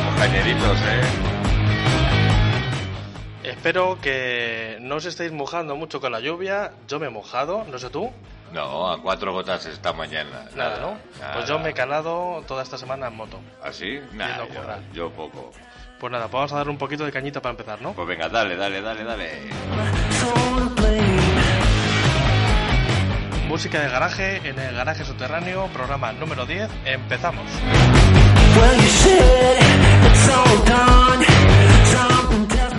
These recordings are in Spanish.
estamos cañeritos, ¿eh? Espero que no os estéis mojando mucho con la lluvia. Yo me he mojado, no sé tú. No, a cuatro gotas esta mañana. Nada, ¿no? Pues yo me he calado toda esta semana en moto. ¿Así? Nada, Yendo a currar. yo, yo poco. Pues nada, pues vamos a dar un poquito de cañita para empezar, ¿no? Pues venga, dale, dale, dale, dale. Música de garaje en el garaje subterráneo, programa número 10. Empezamos.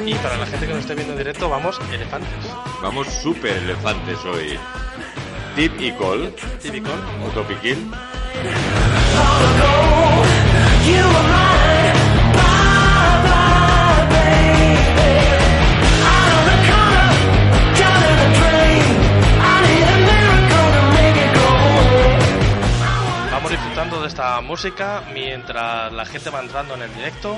Y para la gente que nos esté viendo en directo, vamos, elefantes. Vamos súper elefantes hoy. Tip y call, Típico. o topiquín. Vamos disfrutando de esta música mientras la gente va entrando en el directo.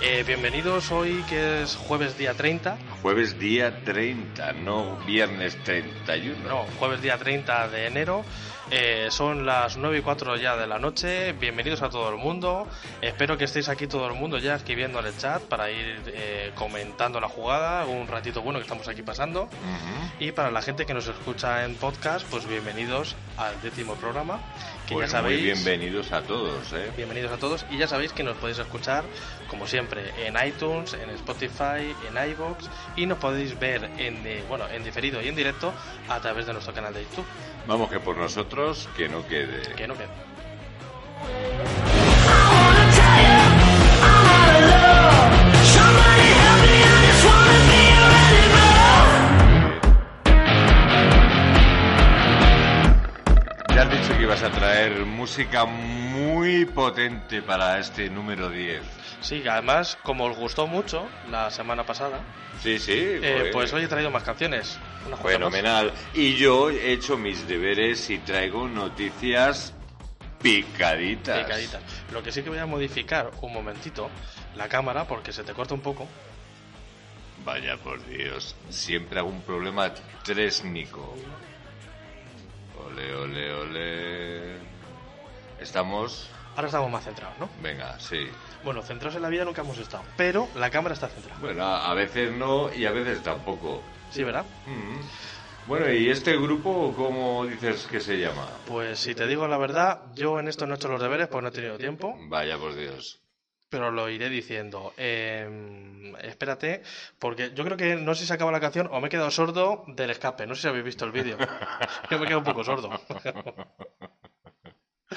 Eh, bienvenidos hoy que es jueves día 30. Jueves día 30, no viernes 31. No, jueves día 30 de enero. Eh, son las 9 y 4 ya de la noche. Bienvenidos a todo el mundo. Espero que estéis aquí todo el mundo ya escribiendo en el chat para ir eh, comentando la jugada. Un ratito bueno que estamos aquí pasando. Ujú. Y para la gente que nos escucha en podcast, pues bienvenidos al décimo programa. Que Pues ya sabéis. muy bienvenidos a todos, ¿eh? Bienvenidos a todos y ya sabéis que nos podéis escuchar como siempre en iTunes, en Spotify, en iBox y nos podéis ver en eh, bueno en diferido y en directo a través de nuestro canal de YouTube. Vamos que por nosotros que no quede. Que no quede. Que ibas a traer música muy potente para este número 10. Sí, que además como os gustó mucho la semana pasada, Sí, sí. eh, pues, hoy he traído más canciones. Unas cuantas más. Fenomenal. Y yo he hecho mis deberes y traigo noticias picaditas. Picaditas. Lo que sí que voy a modificar un momentito la cámara porque se te corta un poco. Vaya por Dios. Siempre hago un problema tresnico. Ole, ole, ole. Estamos. Ahora estamos más centrados, ¿no? Venga, sí. Bueno, centrados en la vida nunca hemos estado, pero la cámara está centrada. Bueno, a veces no y a veces tampoco. Sí, ¿verdad? Mm. Bueno, ¿y este grupo cómo dices que se llama? Pues si te digo la verdad, yo en esto no he hecho los deberes porque no he tenido tiempo, Vaya por Dios. Pero lo iré diciendo. Eh, espérate, porque yo creo que no sé si se acaba la canción o me he quedado sordo del escape. No sé si habéis visto el vídeo. Yo me he quedado un poco sordo.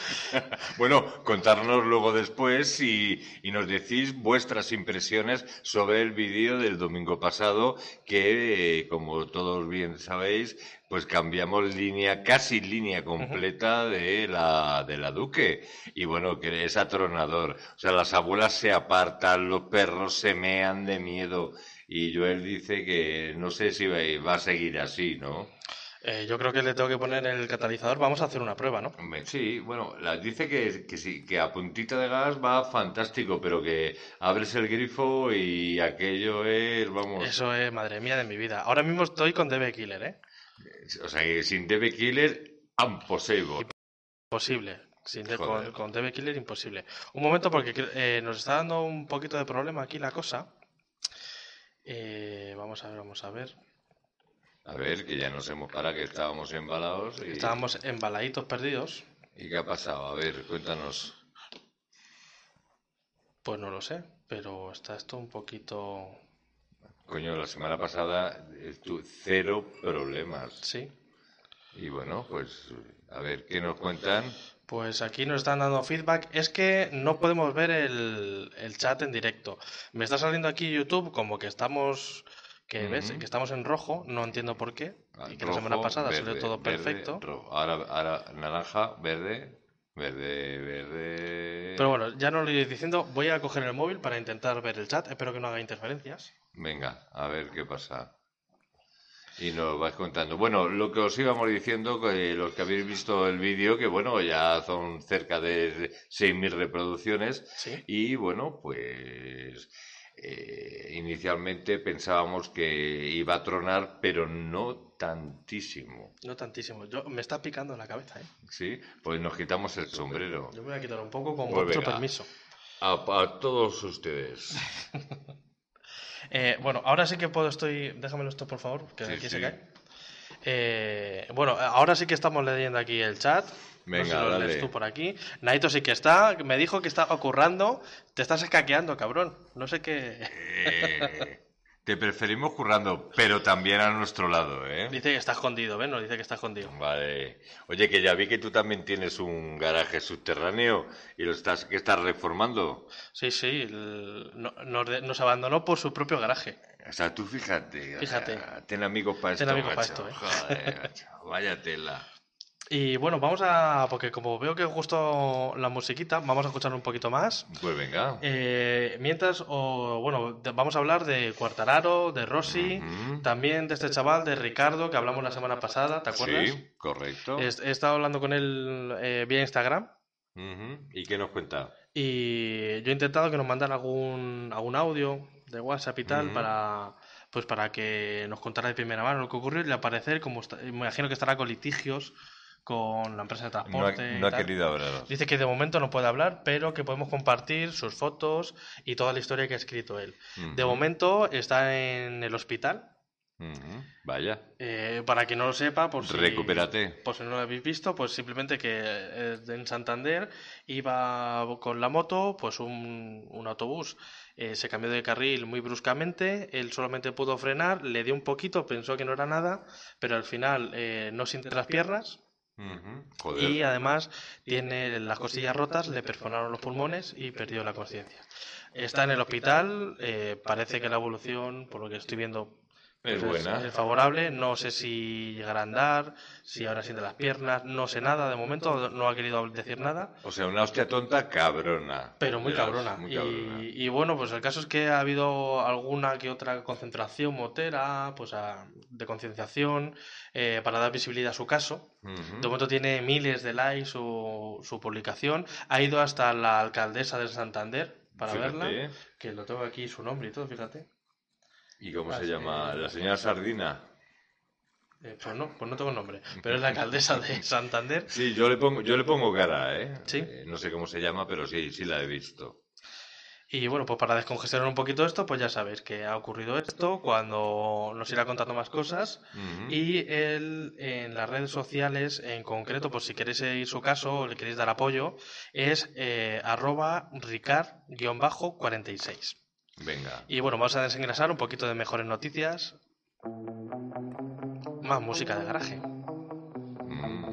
Bueno, contárnoslo luego después y, y nos decís vuestras impresiones sobre el vídeo del domingo pasado que, eh, como todos bien sabéis, pues cambiamos línea, casi línea completa de la, de la Duque. Y bueno, que es atronador. O sea, las abuelas se apartan, los perros se mean de miedo. Y Joel dice que no sé si va a seguir así, ¿no? Eh, yo creo que le tengo que poner el catalizador. Vamos a hacer una prueba, ¿no? Sí, bueno, la, dice que, que sí, que a puntita de gas va fantástico, pero que abres el grifo y aquello es, vamos, Eso es, madre mía de mi vida. Ahora mismo estoy con DB Killer, ¿eh? o sea, que sin DB Killer, imposible. Imposible. Sin de- con, con DB Killer imposible. Un momento porque eh, nos está dando un poquito de problema aquí la cosa. Eh, vamos a ver, vamos a ver. A ver, que ya nos hemos parado, que estábamos embalados. Y, Estábamos embaladitos perdidos. ¿Y qué ha pasado? A ver, cuéntanos. Pues no lo sé, pero está esto un poquito... Coño, la semana pasada tu- cero problemas. Sí. Y bueno, pues, a ver, ¿qué nos cuentan? Pues aquí nos están dando feedback. Es que no podemos ver el, el chat en directo. Me está saliendo aquí YouTube como que estamos... Que ves, Ujú. que estamos en rojo, no entiendo por qué. Ah, Y que la semana pasada salió verde, todo verde, perfecto. Ahora, ahora naranja, verde, verde, verde. Pero bueno, ya no lo iré diciendo. Voy a coger el móvil para intentar ver el chat. Espero que no haga interferencias. Venga, a ver qué pasa. Y nos vais contando. Bueno, lo que os íbamos diciendo, que los que habéis visto el vídeo, que bueno, ya son cerca de 6.000 reproducciones. Sí. Y bueno, pues eh, inicialmente pensábamos que iba a tronar, pero no tantísimo. No tantísimo. Yo, me está picando la cabeza, ¿eh? ¿Sí? Pues nos quitamos el sombrero. Yo me voy a quitar un poco con Pues vuestro venga. permiso. A, a todos ustedes. Eh, bueno, ahora sí que puedo estoy... Déjamelo esto, por favor, que Sí, aquí sí. se cae. Eh, bueno, ahora sí que estamos leyendo aquí el chat. No sé si Venga, lo lees tú por aquí. Naito sí que está. Me dijo que está ocurrando. Te estás escaqueando, cabrón. No sé qué. Eh, te preferimos currando, pero también a nuestro lado, ¿eh? Dice que está escondido, ¿ves? Nos dice que está escondido. Vale. Oye, que ya vi que tú también tienes un garaje subterráneo y lo estás, que estás reformando. Sí, sí. el- no- nos, abandonó por su propio garaje. O sea, tú fíjate. o Fíjate. sea, ten amigos para esto, Ten amigos pa' macho. esto, ¿eh? Joder, Vaya tela. Y bueno, vamos a. Porque como veo que os gustó la musiquita, vamos a escuchar un poquito más. Pues venga. Eh, mientras, o, bueno, vamos a hablar de Cuartararo, de Rossi, también de este chaval, de Ricardo, que hablamos la semana pasada, ¿te acuerdas? Sí, correcto. He, he estado hablando con él eh, vía Instagram. ¿Y qué nos cuenta? y yo he intentado que nos mandara algún, algún audio de WhatsApp y tal para pues para que nos contara de primera mano lo que ocurrió y al parecer, como está- me imagino que estará con litigios con la empresa de No ha, transporte. no ha querido hablar. Dice que de momento no puede hablar, pero que podemos compartir sus fotos y toda la historia que ha escrito él. De Ujú. momento está en el hospital. Ujú. Vaya. Eh, para quien no lo sepa, por si, Recupérate. por si no lo habéis visto, pues simplemente que en Santander iba con la moto, pues un, un autobús eh, se cambió de carril muy bruscamente, él solamente pudo frenar, le dio un poquito, pensó que no era nada, pero al final eh, no siente las piernas Joder. y además tiene las costillas rotas, le perforaron los pulmones y perdió la conciencia. Está en el hospital, eh, parece que la evolución, por lo que estoy viendo, Es buena. es favorable. No sé si llegará a andar, si ahora siente las piernas, no sé nada. De momento no ha querido decir nada, O sea, una hostia tonta cabrona. pero muy cabrona. muy Y, cabrona. y bueno, pues el caso es que ha habido alguna que otra concentración motera, pues a- de concienciación, eh, para dar visibilidad a su caso. De momento tiene miles de likes su, su publicación. Ha ido hasta la alcaldesa de Santander para Fíjate, verla, ¿eh? que lo tengo aquí su nombre y todo, fíjate. ¿Y cómo se llama? ¿La señora Sardina? Eh, pues no, pues no tengo nombre, pero es la alcaldesa de Santander. Sí, yo le pongo, yo le pongo cara, ¿eh? Sí. Eh, No sé cómo se llama, pero sí, sí la he visto. Y bueno, pues para descongestionar un poquito esto, pues ya sabéis que ha ocurrido esto, cuando nos irá contando más cosas. Y él en las redes sociales, en concreto, pues si queréis seguir su caso o le queréis dar apoyo, es eh, arroba ricard-46. Venga. Y bueno, vamos a desengrasar un poquito de mejores noticias. Más música de garaje. Mm.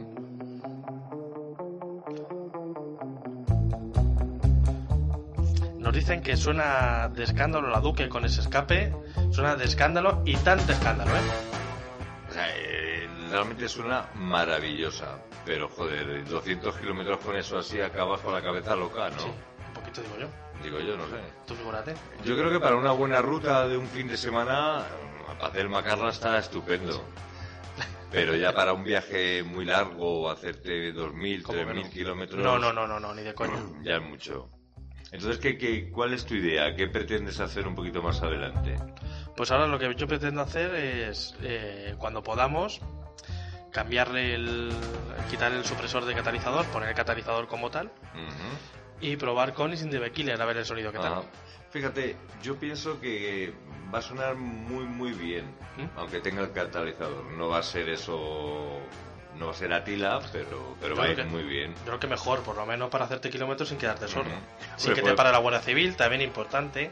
Nos dicen que suena de escándalo la Duque con ese escape. Suena de escándalo y tan de escándalo, ¿eh? O sea, eh, realmente suena maravillosa. Pero, joder, 200 kilómetros con eso así acabas con la cabeza loca, ¿no? Sí, un poquito digo yo. Digo yo, no sé. Tú. Yo creo que para una buena ruta de un fin de semana, hacer macarra está estupendo. Pero ya para un viaje muy largo, hacerte 2.000, ¿Cómo que 3.000 no? kilómetros, No, no, no, no, no, ni de coña. ya es mucho. Entonces, ¿qué, qué, cuál es tu idea? ¿Qué pretendes hacer un poquito más adelante? Pues ahora lo que yo pretendo hacer es, eh, cuando podamos, cambiarle el. quitar el supresor de catalizador, poner el catalizador como tal Ujú. Y probar con y sin de Killer a ver el sonido que tal. Ah, Fíjate, yo pienso que va a sonar muy, muy bien, ¿Mm? aunque tenga el catalizador. No va a ser eso, no va a ser Atila, pero, pero Yo va a ir que- muy bien. Yo creo que mejor, por lo menos para hacerte kilómetros sin quedarte sordo. Ujú. Sin que pues- te pare la Guardia Civil, también importante.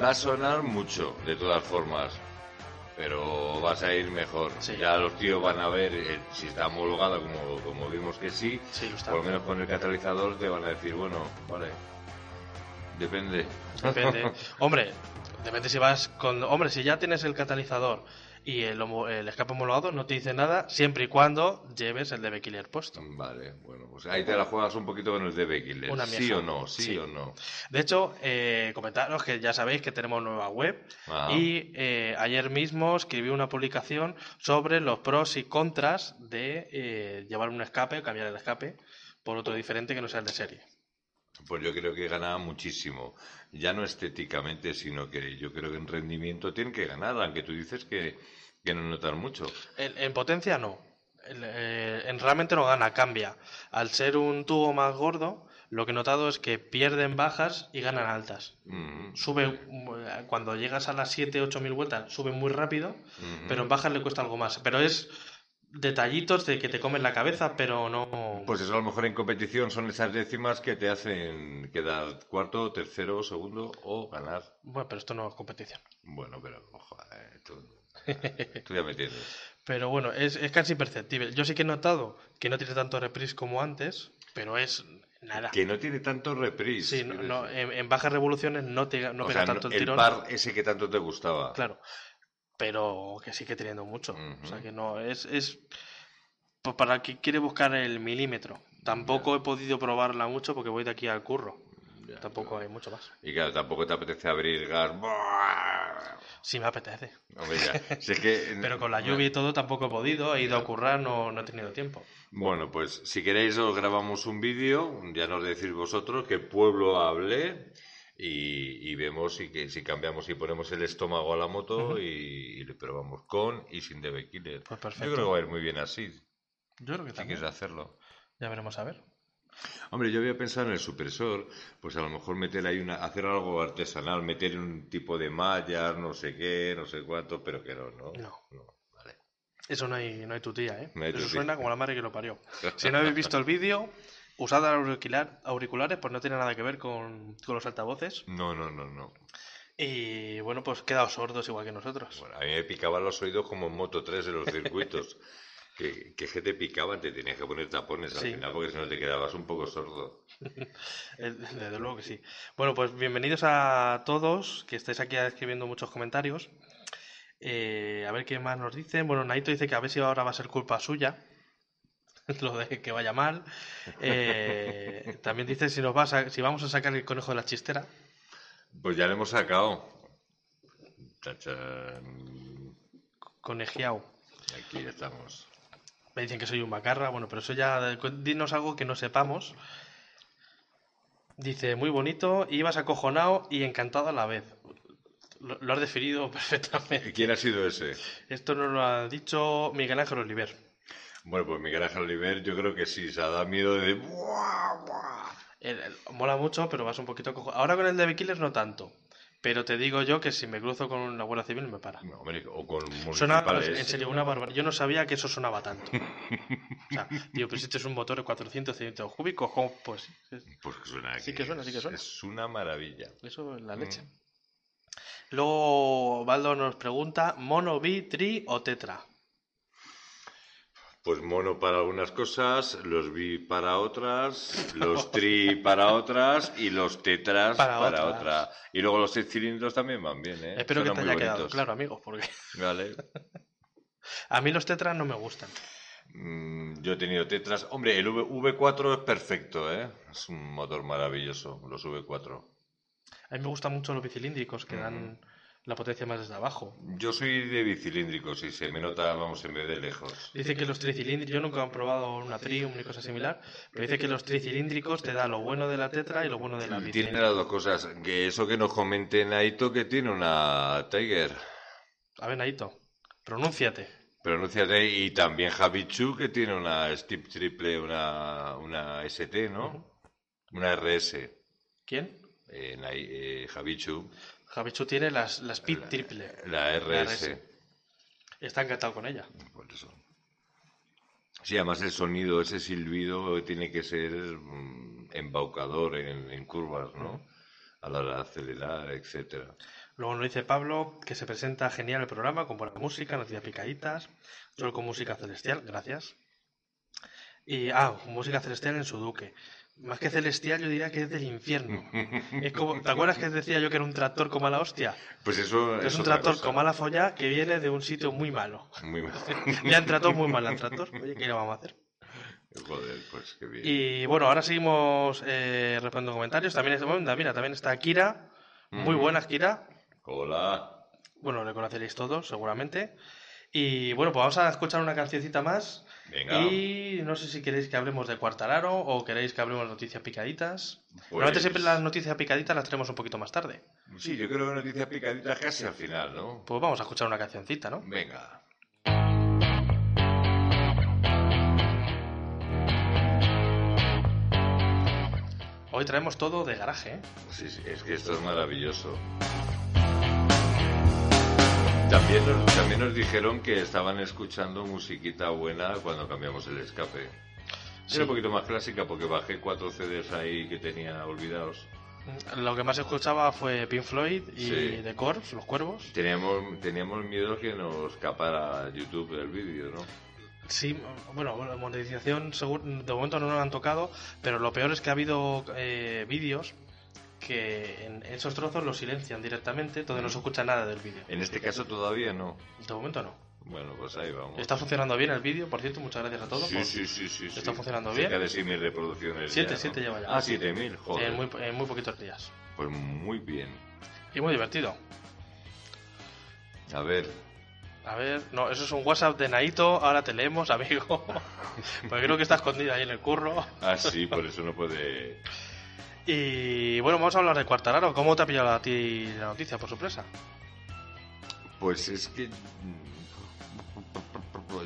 Va a sonar mucho, de todas formas, pero vas a ir mejor. Sí. Ya los tíos van a ver eh, si está homologado, como, como vimos que sí. Sí, lo está. Por lo menos con el catalizador te van a decir, bueno, vale, depende. Depende. Hombre, depende si vas con. Hombre, si ya tienes el catalizador y el, homo- el escape homologado, no te dice nada siempre y cuando lleves el DB Killer puesto. Vale, bueno, pues ahí te la juegas un poquito con el DB Killer. Una ¿Sí o no? ¿Sí, Sí. o no? De hecho, eh, comentaros que ya sabéis que tenemos nueva web Ah. y eh, ayer mismo escribí una publicación sobre los pros y contras de eh, llevar un escape o cambiar el escape por otro diferente que no sea el de serie. Pues yo creo que gana muchísimo. Ya no estéticamente, sino que yo creo que en rendimiento tienen que ganar, aunque tú dices que, que no notan mucho. En, en potencia no. Eh, en realmente no gana, cambia. Al ser un tubo más gordo, lo que he notado es que pierden bajas y ganan altas. Mm, Sube, cuando llegas a las 7, 8 mil vueltas, sube muy rápido, ujú. pero en bajas le cuesta algo más. Pero es detallitos de que te comen la cabeza, pero no... Pues eso a lo mejor en competición son esas décimas que te hacen quedar cuarto, tercero, segundo o ganar. Bueno, pero esto no es competición. Bueno, pero joder, tú, tú ya me entiendes. Pero bueno, es, es casi perceptible. Yo sí que he notado que no tiene tanto reprise como antes, pero es nada. Que no tiene tanto reprise. Sí, no, no, en, en bajas revoluciones no, te, no o pega sea, tanto el el tirón. par ese que tanto te gustaba. Claro, pero que sigue teniendo mucho. O sea que no, es, es pues para el que quiere buscar el milímetro. Tampoco he podido probarla mucho porque voy de aquí al curro. Tampoco hay mucho más. Y claro, tampoco te apetece abrir gas. Sí me apetece. Hombre, ya. Si es que, Pero con la lluvia y todo tampoco he podido, he ido a currar, no, no he tenido tiempo. Bueno, pues si queréis os grabamos un vídeo, ya nos decís vosotros qué pueblo hablé y, y vemos si, que, si cambiamos y ponemos el estómago a la moto y, y le probamos con y sin DB Killer. Pues Yo perfecto. creo que va a ir muy bien así, Yo creo que si también. quieres hacerlo. Ya veremos a ver. Hombre, yo había pensado en el supresor, pues a lo mejor meter ahí una, hacer algo artesanal, meter un tipo de mallas, no sé qué, no sé cuánto, pero que no, ¿no? No. Eso no hay, no hay tutía, ¿eh? No hay Eso tutía. suena como la madre que lo parió. Si no habéis visto el vídeo, usad auricular, auriculares, pues no tiene nada que ver con, con los altavoces. No, no, no, no. Y bueno, pues quedaos sordos igual que nosotros. Bueno, a mí me picaban los oídos como en Moto 3 de los circuitos. que, que, que te picaban, te tenías que poner tapones al Sí. final porque si no te quedabas un poco sordo. Eh, Desde luego que sí. Bueno, pues bienvenidos a todos que estáis aquí escribiendo muchos comentarios. Eh, a ver qué más nos dicen. Bueno, Naito dice que a ver si ahora va a ser culpa suya. Lo de que vaya mal. Eh, también dice si nos va a si vamos a sacar el conejo de la chistera. Pues ya lo hemos sacado. Tachán. Conejiao. Aquí estamos. Me dicen que soy un macarra. Bueno, pero eso ya. Dinos algo que no sepamos. Dice, muy bonito, ibas acojonado y encantado a la vez. Lo, lo has definido perfectamente. ¿Quién ha sido ese? Esto nos lo ha dicho Miguel Ángel Oliver. Bueno, pues Miguel Ángel Oliver, yo creo que sí, se dado miedo de. ¡Buah, buah! El- el- mola mucho, pero vas un poquito cojo. Ahora con el de Killers no tanto. Pero te digo yo que si me cruzo con una Guardia Civil me para. No, hombre, o con Suena, municipales. en serio, una barbaridad. Yo no sabía que eso sonaba tanto. O sea, tío, pero si este es un motor de 400 centímetros cúbicos. Pues sí, es- Pues que suena Sí que suena, sí que suena. Es una maravilla. eso es la leche. Mm. Luego Baldo nos pregunta, ¿mono, bi, tri o tetra? Pues mono para algunas cosas, los bi para otras, los tri para otras y los tetras Para para, otras. otra. Y luego los seis cilindros también van bien, ¿eh? Espero que te haya quedado bonitos. claro, amigos, porque Vale. a mí los tetras no me gustan. Mm, yo he tenido tetras. Hombre, el v 4 es perfecto, ¿eh? Es un motor maravilloso, los V4. A mí me gustan mucho los bicilíndricos que dan la potencia más desde abajo. Yo soy de bicilíndricos y se me nota, vamos, en vez de lejos. Dice que los tricilíndricos, yo nunca he probado una Triumph ni cosa similar, pero dice que los tricilíndricos te da lo bueno de la Tetra y lo bueno de la Tiene bicilíndrica. las dos cosas. Que eso que nos comente Naito que tiene una Tiger. A ver, Naito, pronúnciate. Pronúnciate. Y también Javichu que tiene una Stip Triple, una, una ST, ¿no? Una RS. ¿Quién? Eh, eh, Javichu, Javichu tiene las, las Pit triple. la RS. RS. Está encantado con ella. Por eso. Sí, además el sonido, ese silbido tiene que ser mm, embaucador en, en curvas, ¿no? A la hora de acelerar, etcétera. Luego nos dice Pablo que se presenta genial el programa, con buena música, noticias picaditas, solo con música celestial, gracias. Y, ah, música celestial en su duque. Más que celestial, yo diría que es del infierno. Es como, ¿te acuerdas que decía yo que era un tractor como la hostia? Pues eso Es un otra tractor cosa. como la folla que viene de un sitio muy malo. Muy mal. Le han tratado muy mal al tractor. Oye, ¿qué le vamos a hacer? Joder, pues qué bien. Y bueno, ahora seguimos eh, respondiendo comentarios. También, es- bueno, mira, también está Kira. Muy Mm. buenas, Kira. Hola. Bueno, le conoceréis todos, seguramente. Y bueno, pues vamos a escuchar una cancioncita más. Venga. Y no sé si queréis que hablemos de Cuartararo o queréis que hablemos de noticias picaditas. Pues- Normalmente siempre las noticias picaditas las tenemos un poquito más tarde. Sí, yo creo que noticias picaditas casi al final, ¿no? Pues vamos a escuchar una cancioncita, ¿no? Venga. Hoy traemos todo de garaje, ¿eh? Sí, sí, es que esto es maravilloso. También nos, también nos dijeron que estaban escuchando musiquita buena cuando cambiamos el escape. Sí. Era un poquito más clásica porque bajé cuatro CDs ahí que tenía olvidados. Lo que más escuchaba fue Pink Floyd y Sí. The Corrs, Los Cuervos. Teníamos, teníamos miedo que nos escapara YouTube el vídeo, ¿no? Sí, bueno, la monetización seguro- de momento no nos han tocado, pero lo peor es que ha habido eh, vídeos que en esos trozos los silencian directamente, entonces no se escucha nada del vídeo. En este caso todavía no. De momento no. Bueno, pues ahí vamos. Está funcionando bien el vídeo, por cierto, muchas gracias a todos. Sí, por- sí, sí, sí. sí. está funcionando Cerca bien. de 6.000 reproducciones. Siete, ya, ¿no? siete lleva ya. Ah, 7.000, joder. en, muy, en muy poquitos días. Pues muy bien. Y muy divertido. A ver, A ver, no, eso es un WhatsApp de Naito, ahora te leemos, amigo. Porque creo que está escondida ahí en el curro. ah, sí, por eso no puede. Y bueno, vamos a hablar de Cuartararo. ¿Cómo te ha pillado a ti la noticia por sorpresa? Pues es que.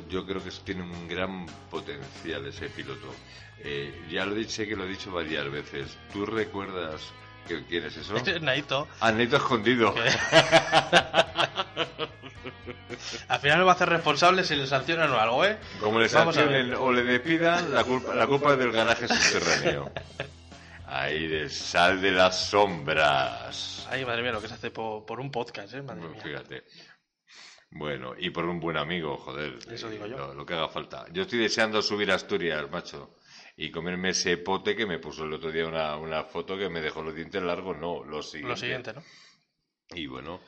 Yo creo que tiene un gran potencial ese piloto. Eh, ya lo dicho, sé que lo he dicho varias veces. ¿Tú recuerdas que, quién es eso? Este es Naito. Ah, Neto escondido. Al final me va a hacer responsable si le sancionan o algo, ¿eh? Como le sancionen o le despidan, la culpa, la culpa es del garaje subterráneo. Ahí de sal de las sombras. Ay, madre mía, lo que se hace por, por un podcast, ¿eh? Madre mía. fíjate. Bueno, y por un buen amigo, joder. Eso digo yo. Lo, lo que haga falta. Yo estoy deseando subir a Asturias, macho. Y comerme ese pote que me puso el otro día una, una foto que me dejó los dientes largos. No, lo siguiente. Lo siguiente, ¿no? Y bueno,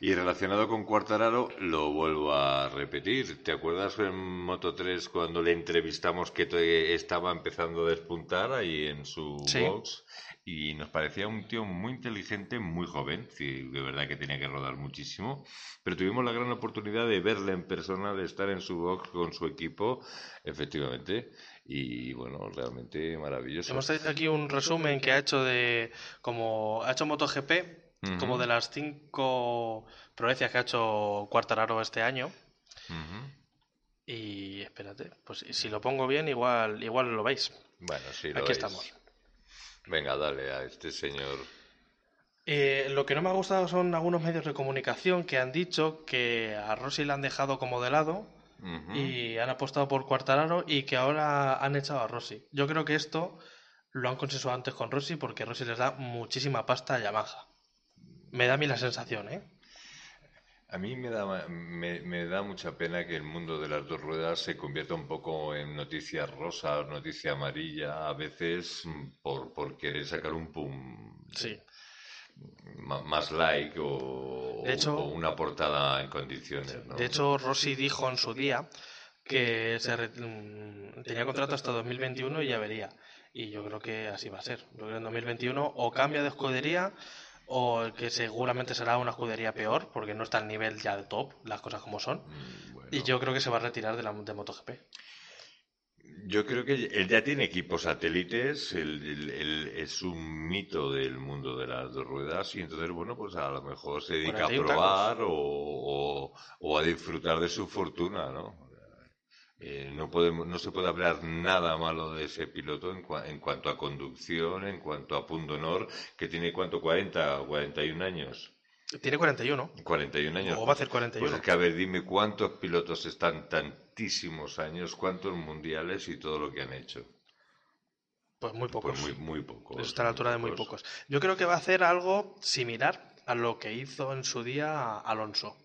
y relacionado con Cuartararo, lo vuelvo a repetir. ¿Te acuerdas en Moto 3 cuando le entrevistamos que estaba empezando a despuntar ahí en su Sí. box? Y nos parecía un tío muy inteligente, muy joven, sí, de verdad que tenía que rodar muchísimo, pero tuvimos la gran oportunidad de verle en persona, de estar en su box con su equipo, efectivamente, y bueno, realmente maravilloso. Hemos traído aquí un resumen que ha hecho de. Como ha hecho MotoGP, Como de las cinco proezas que ha hecho Cuartararo este año. Y espérate, pues si lo pongo bien, igual, igual lo veis. Bueno, sí, lo Aquí veis. estamos. Venga, dale a este señor. Eh, lo que no me ha gustado son algunos medios de comunicación que han dicho que a Rossi le han dejado como de lado y han apostado por Cuartararo y que ahora han echado a Rossi. Yo creo que esto lo han consensuado antes con Rossi porque Rossi les da muchísima pasta a Yamaha. Me da a mí la sensación, ¿eh? A mí me da, me, me da mucha pena que el mundo de las dos ruedas se convierta un poco en noticia rosa, noticia amarilla, a veces por, por querer sacar un pum Sí. más like o, De hecho- o una portada en condiciones. ¿no? De hecho, Rossi dijo en su día que se re- mm, tenía contrato hasta 2021 y ya vería. Y yo creo que así va a ser. Yo creo que en 2021 o cambia de escudería o que seguramente será una escudería peor porque no está al nivel ya de top, las cosas como son. Mm, bueno. Y yo creo que se va a retirar de la de MotoGP. Yo creo que él ya tiene equipos satélites, él, él- él es un mito del mundo de las dos ruedas y entonces, bueno, pues a lo mejor se dedica a 41 probar o, o- o a disfrutar de su fortuna, ¿no? Eh, no, podemos, no se puede hablar nada malo de ese piloto en, cua- en cuanto a conducción, en cuanto a punto honor, que tiene cuánto, 40 o 41 años. Tiene 41. 41 años. O va a hacer 41. Pues es que, a ver, dime cuántos pilotos están tantísimos años, cuántos mundiales y todo lo que han hecho. Pues muy pocos. Pues muy, muy pocos. Eso está a la altura de muy pocos. Yo creo que va a hacer algo similar a lo que hizo en su día Alonso.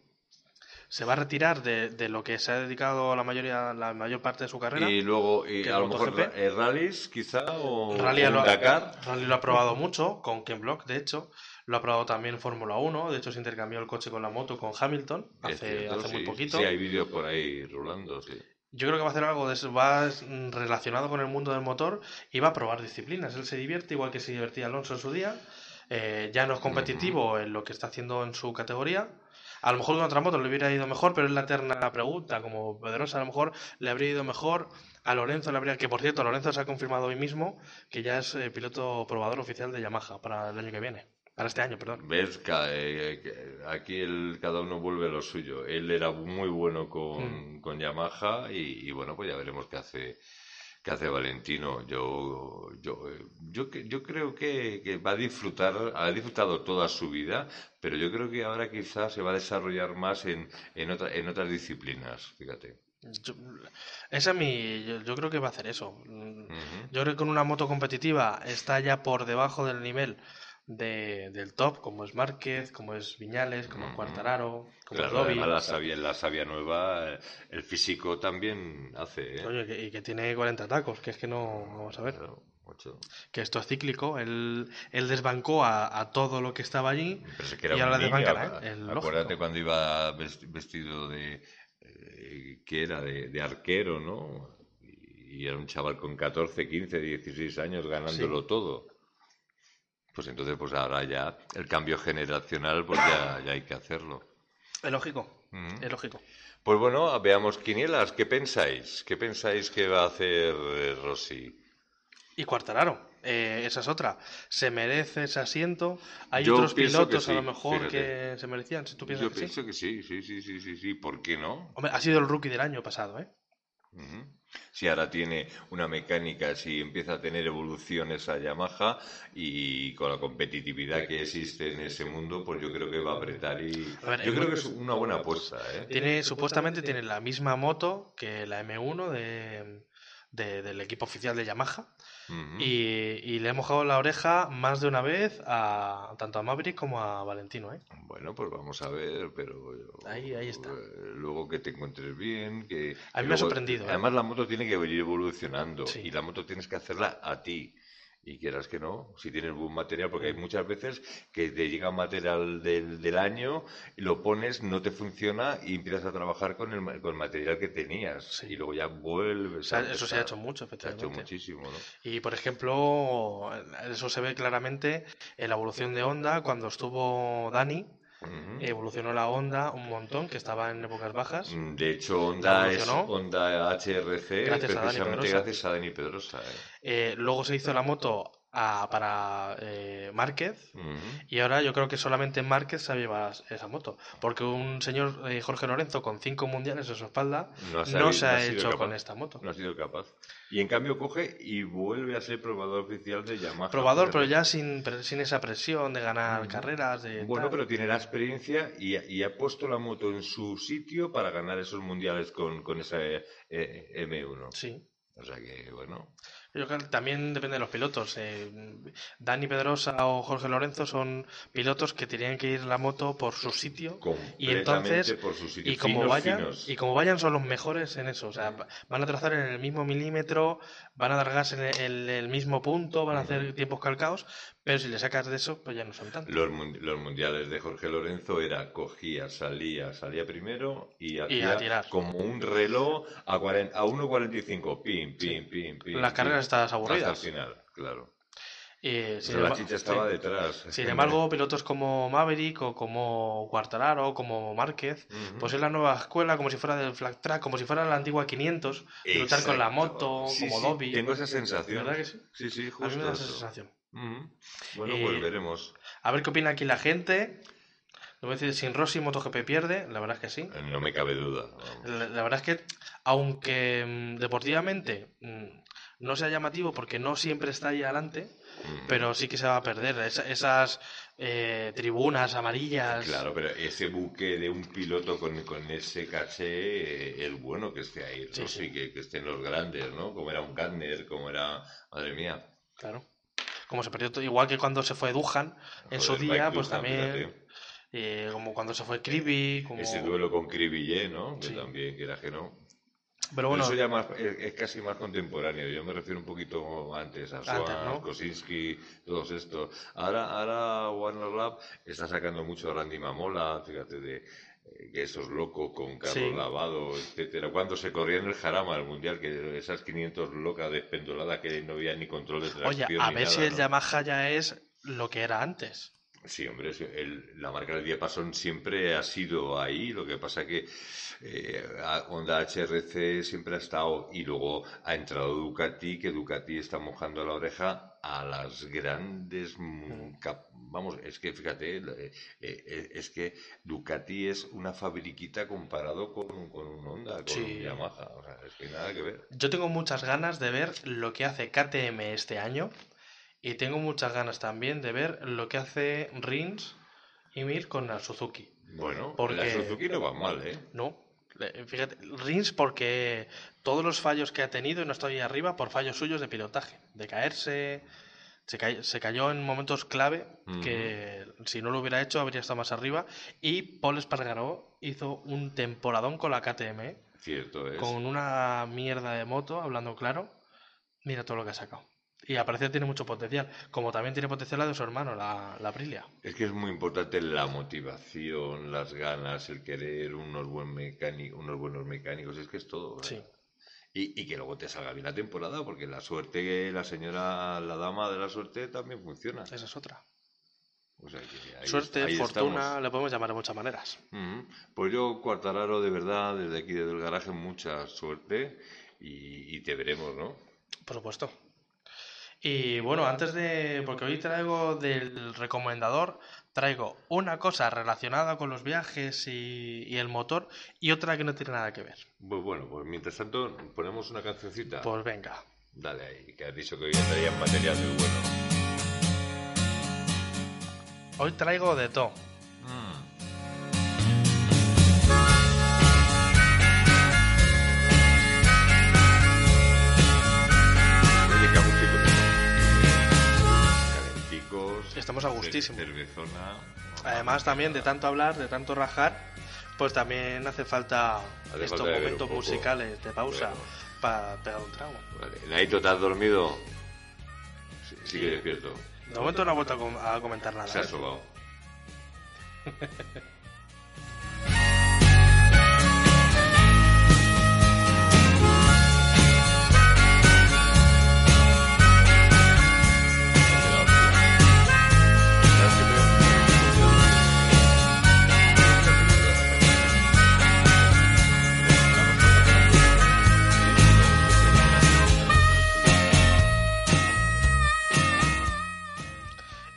Se va a retirar de, de lo que se ha dedicado la mayoría, la mayor parte de su carrera. Y luego, y ¿Que a el lo mejor MotoGP? eh, rallies, quizá, o, Rally o lo, ha, Dakar. Rally lo ha probado mucho, con Ken Block, de hecho. Lo ha probado también Fórmula 1. De hecho, se intercambió el coche con la moto con Hamilton hace, cierto, hace muy sí. poquito. Sí, hay vídeos por ahí rulando, sí. Yo creo que va a hacer algo de va relacionado con el mundo del motor y va a probar disciplinas. Él se divierte igual que se divertía Alonso en su día. Eh, ya no es competitivo en lo que está haciendo en su categoría. A lo mejor con otra moto le hubiera ido mejor, pero es la eterna pregunta. Como Pedrosa a lo mejor le habría ido mejor. A Lorenzo le habría. Que por cierto, Lorenzo se ha confirmado hoy mismo que ya es eh, piloto probador oficial de Yamaha para el año que viene. Para este año, perdón. Ves, eh, que aquí el, cada uno vuelve a lo suyo. Él era muy bueno con, Mm. con Yamaha y, y bueno, pues ya veremos qué hace ¿Qué hace Valentino? Yo, yo, yo, yo creo que, que, va a disfrutar, ha disfrutado toda su vida, pero yo creo que ahora quizás se va a desarrollar más en, en, otra, en otras disciplinas, fíjate. Yo, esa mi, yo, creo que va a hacer eso. Yo creo que con una moto competitiva está ya por debajo del nivel de, del top, como es Márquez, como es Viñales, como es Cuartararo, como claro, es. La sabia, la sabia nueva, el físico también hace. ¿eh? Oye, y que tiene 40 tacos, que es que no vamos a ver. Que esto es cíclico, él, él desbancó a, a, todo lo que estaba allí y ahora desbancará. ¿eh? Acuérdate cuando iba vestido de. Eh, que era de, de, arquero, ¿no? Y era un chaval con 14, 15, 16 años ganándolo todo. Pues entonces, pues ahora ya el cambio generacional, pues ya, ya hay que hacerlo. Es lógico, es lógico. Pues bueno, veamos quinielas. ¿Qué pensáis? ¿Qué pensáis que va a hacer eh, Rossi? Y Cuartararo. Eh, esa es otra. ¿Se merece ese asiento? Hay otros pilotos a lo mejor que se merecían. Si tú piensas Yo pienso que sí, sí, sí, sí, sí, sí. ¿Por qué no? Hombre, ha sido el rookie del año pasado, ¿eh? Si ahora tiene una mecánica, si empieza a tener evoluciones a Yamaha y con la competitividad que existe en ese mundo, pues yo creo que va a apretar y yo creo que es una buena apuesta. ¿eh? Tiene supuestamente tiene la misma moto que la M1 de, del equipo oficial de Yamaha y, le hemos mojado la oreja más de una vez a tanto a Maverick como a Valentino. ¿eh? Bueno, pues vamos a ver, pero. Ahí, ahí está. Eh, luego que te encuentres bien. que A mí me ha sorprendido. ¿eh? Además, la moto tiene que venir evolucionando y la moto tienes que hacerla a ti y quieras que no, si tienes buen material, porque hay muchas veces que te llega material del, del año, lo pones, no te funciona y empiezas a trabajar con el, con el material que tenías y luego ya vuelves. eso se ha hecho mucho, efectivamente. Se ha hecho muchísimo, ¿no? Y por ejemplo, eso se ve claramente en la evolución de Honda cuando estuvo Dani Evolucionó la Honda un montón, que estaba en épocas bajas. Mm, de hecho, Honda es Honda HRC precisamente gracias a Dani Pedrosa. ¿eh? Eh, luego se hizo la moto para eh, Márquez. Y ahora yo creo que solamente Márquez sabe llevar esa moto. Porque un señor eh, Jorge Lorenzo con cinco mundiales en su espalda no, se ha, hecho con esta moto. No ha sido capaz. Y en cambio coge y vuelve a ser probador oficial de Yamaha. Probador pero ya sin, sin esa presión de ganar carreras de bueno pero tiene la experiencia y, y, ha puesto la moto en su sitio para ganar esos mundiales con, con esa eh, M1 sí. O sea que bueno yo creo que también depende de los pilotos. Eh, Dani Pedrosa o Jorge Lorenzo son pilotos que tenían que ir la moto por su sitio y entonces por su sitio. y como vayan y como vayan son los mejores en eso. O sea, van a trazar en el mismo milímetro, van a dar gas en el, mismo punto, van a hacer tiempos calcados, pero si le sacas de eso, pues ya no son tantos. Los, los mundiales de Jorge Lorenzo era cogía, salía, salía primero y hacía como un reloj a, a 1.45, pim, pim, pim, pim. Las carreras estás aburridas. Hasta el final, claro. Sin la chicha estaba detrás. Sin embargo, pilotos como Maverick o como Quartararo o como Márquez, pues es la nueva escuela, como si fuera del flag track, como si fuera la antigua 500, luchar con la moto, como Dobby. Tengo esa sensación. ¿Verdad que sí? Sí, sí, justo. A mí me da esa sensación. Bueno, pues veremos. A ver qué opina aquí la gente. No voy a decir, sin Rossi MotoGP pierde, la verdad es que sí. No me cabe duda. La, la, verdad es que, aunque mm, deportivamente mm, no sea llamativo porque no siempre está ahí adelante, pero sí que se va a perder. esas eh, tribunas amarillas. Claro, pero ese buque de un piloto con, con ese caché, eh, el bueno que esté ahí, ¿no? sí, Que, que, estén los grandes, ¿no? Como era un Gardner, como era. Madre mía. Claro. Como se perdió todo, igual que cuando se fue Duhan en su día, pues también. Eh, como cuando se fue Kribi. Como... Ese duelo con Kribi, ¿no? Que también, que era que no. Pero bueno, eso ya más, es, casi más contemporáneo. Yo me refiero un poquito antes a Swan, Kosinski, todos estos. Ahora, ahora Warner Lab está sacando mucho a Randy Mamola, fíjate, de eh, que esos locos con carro lavado, etcétera. Cuando se corría en el Jarama al Mundial, que esas 500 locas despendoladas que no había ni control de tracción. Oye, a ver si el Yamaha ya es lo que era antes. Sí, hombre, el, la marca del diapasón siempre ha sido ahí, lo que pasa que eh, Honda HRC siempre ha estado y luego ha entrado Ducati, que Ducati está mojando la oreja a las grandes... Vamos, es que fíjate, eh, eh, es que Ducati es una fabriquita comparado con, un Honda, con un Yamaha, o sea, es que nada que ver. Yo tengo muchas ganas de ver lo que hace KTM este año y tengo muchas ganas también de ver lo que hace Rins y Mir con la Suzuki. Bueno, porque la Suzuki no va mal, ¿eh? No. Fíjate, Rins porque todos los fallos que ha tenido, y no estoy arriba, por fallos suyos de pilotaje, de caerse, se, cayó en momentos clave que si no lo hubiera hecho habría estado más arriba. Y Paul Espargaró hizo un temporadón con la KTM. ¿eh? Cierto es. Con una mierda de moto, hablando claro. Mira todo lo que ha sacado. Y aparece tiene mucho potencial, como también tiene potencial la de su hermano, la, la Aprilia. Es que es muy importante la motivación, las ganas, el querer, unos, buen unos buenos mecánicos, es que es todo. Sí. Y, y, que luego te salga bien la temporada, porque la suerte, la señora, la dama de la suerte también funciona. Esa es otra. suerte, fortuna, le podemos llamar de muchas maneras. Pues yo, Cuartararo, de verdad, desde aquí, desde el garaje, mucha suerte y, y te veremos, ¿no? Por supuesto. Y bueno, antes de, porque hoy traigo del recomendador, traigo una cosa relacionada con los viajes y, el motor y otra que no tiene nada que ver. Pues bueno, pues mientras tanto ponemos una cancioncita. Pues venga. Dale ahí, que has dicho que hoy en material muy bueno. Hoy traigo de todo. Estamos a gustísimo. Además, también de tanto hablar, de tanto rajar, pues también hace falta estos momentos musicales de pausa para pegar un trago. Vale. Naito, ¿te has dormido? Sí, sigue despierto. De momento no ha vuelto a comentar nada. Se ha ¿eh?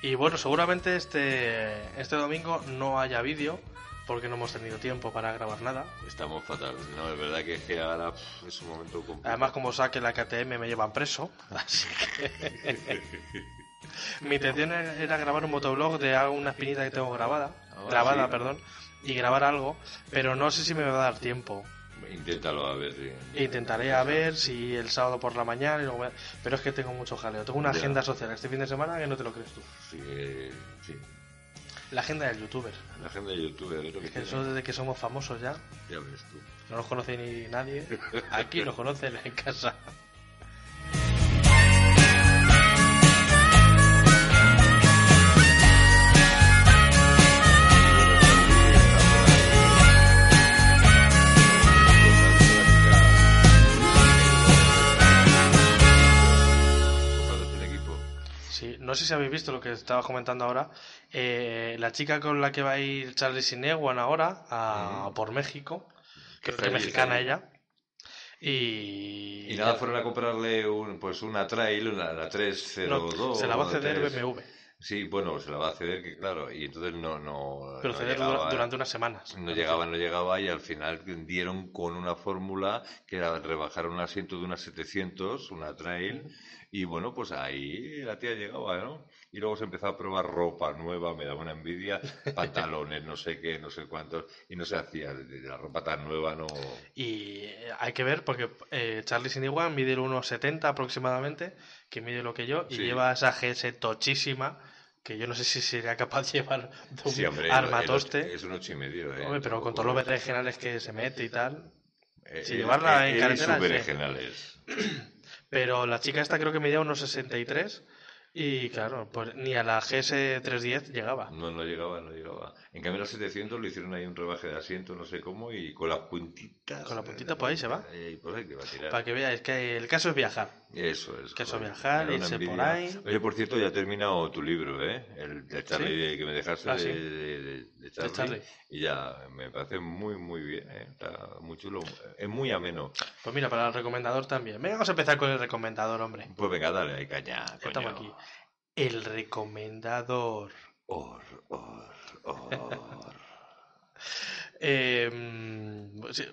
sobado. bueno, seguramente este, este domingo no haya vídeo porque no hemos tenido tiempo para grabar nada. Estamos fatal. No, es verdad que ahora es un momento complicado. Además, como saque la KTM me llevan preso, así que... Mi intención era grabar un motoblog de una espinita que tengo grabada, ah, grabada, perdón, y grabar algo, pero no sé si me va a dar tiempo. Inténtalo a ver. Intentaré a ver si el sábado por la mañana. Y luego... Pero es que tengo mucho jaleo. Tengo una agenda social este fin de semana que no te lo crees tú. Sí, sí. La agenda del youtuber. La agenda del youtuber, es que, eso desde que somos famosos ya. Ya ves tú. No nos conoce ni nadie. Aquí nos conocen en casa. No sé si habéis visto lo que estaba comentando ahora. Eh, la chica con la que va a ir Charlie Sinewan ahora a, por México, que es mexicana ella. Y, y nada, fueron a comprarle un, pues una trail, una, la 302. se la va a ceder BMW. Sí, bueno, se la va a ceder, que claro, y entonces no... no Pero ceder durante unas semanas. No llegaba, no llegaba, y al final dieron con una fórmula que era rebajar un asiento de unas 700, una trail, y bueno, pues ahí la tía llegaba, ¿no? Y luego se empezó a probar ropa nueva, me daba una envidia, pantalones, no sé qué, no sé cuántos, y no se hacía, la ropa tan nueva no... Y hay que ver, porque eh, Charlie Siniguan mide el 1,70 aproximadamente, que mide lo que yo, y lleva esa GS tochísima, que yo no sé si sería capaz de llevar de un armatoste. es un ocho y medio, ¿eh? Hombre, pero con todos los regionales que se mete y tal... Eh, si llevarla en carretera... regionales. Pero la chica esta creo que medía unos 63 Y claro, pues ni a la GS310 llegaba. No, no llegaba, no llegaba. En cambio, la 700 le hicieron ahí un rebaje de asiento, no sé cómo, y con las puntitas. Con la puntita, pues ahí se va. Eh, pues ahí que va a tirar. Para que veáis que el caso es viajar. Eso es. Que eso joder, viajar, irse por ahí. Oye, por cierto, ya he terminado tu libro, ¿eh? El de Charlie ¿Sí? que me dejaste Ah, sí. de- de- de Charlie, Charlie. Y ya me parece muy, muy bien, ¿eh? Está muy chulo. Es muy ameno. Pues mira, para el recomendador también. Venga, vamos a empezar con el recomendador, hombre. Pues venga, dale, ahí caña, coño. Estamos aquí. El recomendador. Or, or, or. Eh, sí,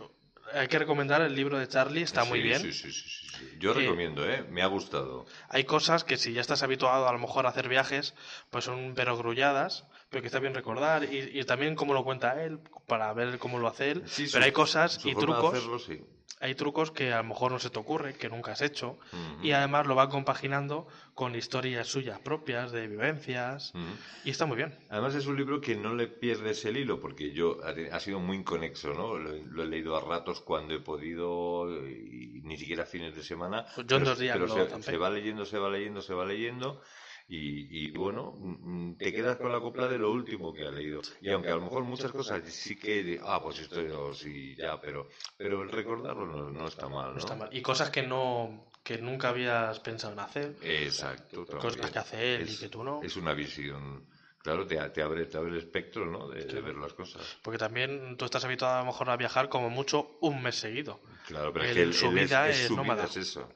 hay que recomendar el libro de Charlie, está muy bien. Sí, sí, sí, sí, sí. Yo Eh, recomiendo, ¿eh? Me ha gustado. Hay cosas que si ya estás habituado a lo mejor a hacer viajes, pues son perogrulladas, pero que está bien recordar y, y también cómo lo cuenta él, para ver cómo lo hace él. Sí, su- pero hay cosas su y trucos, hacerlo, sí. hay trucos que a lo mejor no se te ocurre, que nunca has hecho, Ujú. y además lo va compaginando con historias suyas propias, de vivencias, Ujú. y está muy bien. Además es un libro que no le pierdes el hilo porque yo ha, te- ha sido muy inconexo, ¿no? Lo, lo he leído a ratos cuando he podido y ni siquiera fines de semana. Pues yo en pero- dos días pero lo se, se va leyendo, se va leyendo, se va leyendo y, y, bueno, mm, mm, te quedas con la copla de lo último que ha leído. Y aunque a lo mejor muchas cosas sí que, ah, pues esto sí, ya, pero, pero el recordarlo no, no está mal, ¿no? No está mal. Y cosas que no que nunca habías pensado en hacer, Exacto. cosas también. que hace él y Es- que tú no. Es una visión, claro, te, te abre, te abre el espectro, ¿no? De, de ver las cosas. Porque también tú estás habituado a lo mejor a viajar como mucho un mes seguido. Claro, pero es que su vida es, es su nómada. vida es eso.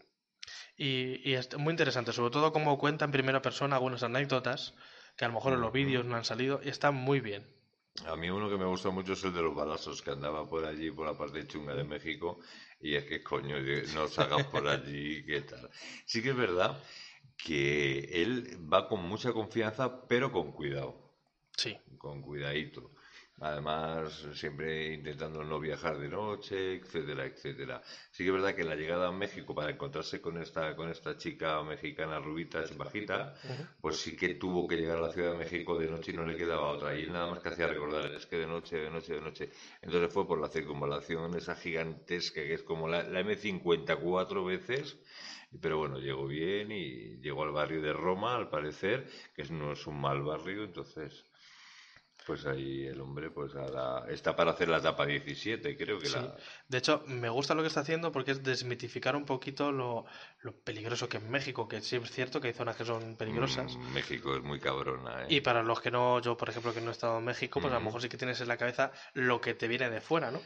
Y, y es muy interesante, sobre todo como cuenta en primera persona algunas anécdotas que a lo mejor en los vídeos no han salido y están muy bien. A mí uno que me gusta mucho es el de los balazos, que andaba por allí, por la parte chunga de México, y es que, coño, no salgas por allí, ¿qué tal? Sí que es verdad que él va con mucha confianza, pero con cuidado, Sí, con cuidadito. Además, siempre intentando no viajar de noche, etcétera, etcétera. Sí que es verdad que la llegada a México para encontrarse con esta, con esta chica mexicana rubita, bajita, pues sí que tuvo que llegar a la Ciudad de México de noche y no le quedaba otra. Y él nada más que hacía recordar, es que de noche, de noche, de noche. Entonces fue por la circunvalación esa gigantesca que es como la, la M50 cuatro veces. Pero bueno, llegó bien y llegó al barrio de Roma, al parecer, que no es un mal barrio, entonces... Pues ahí el hombre pues ahora está para hacer la etapa 17, creo que sí. la... De hecho, me gusta lo que está haciendo porque es desmitificar un poquito lo, lo peligroso que es México, que sí es cierto que hay zonas que son peligrosas. Mm, México es muy cabrona, ¿eh? Y para los que no, yo por ejemplo que no he estado en México, pues a lo mejor sí que tienes en la cabeza lo que te viene de fuera, ¿no?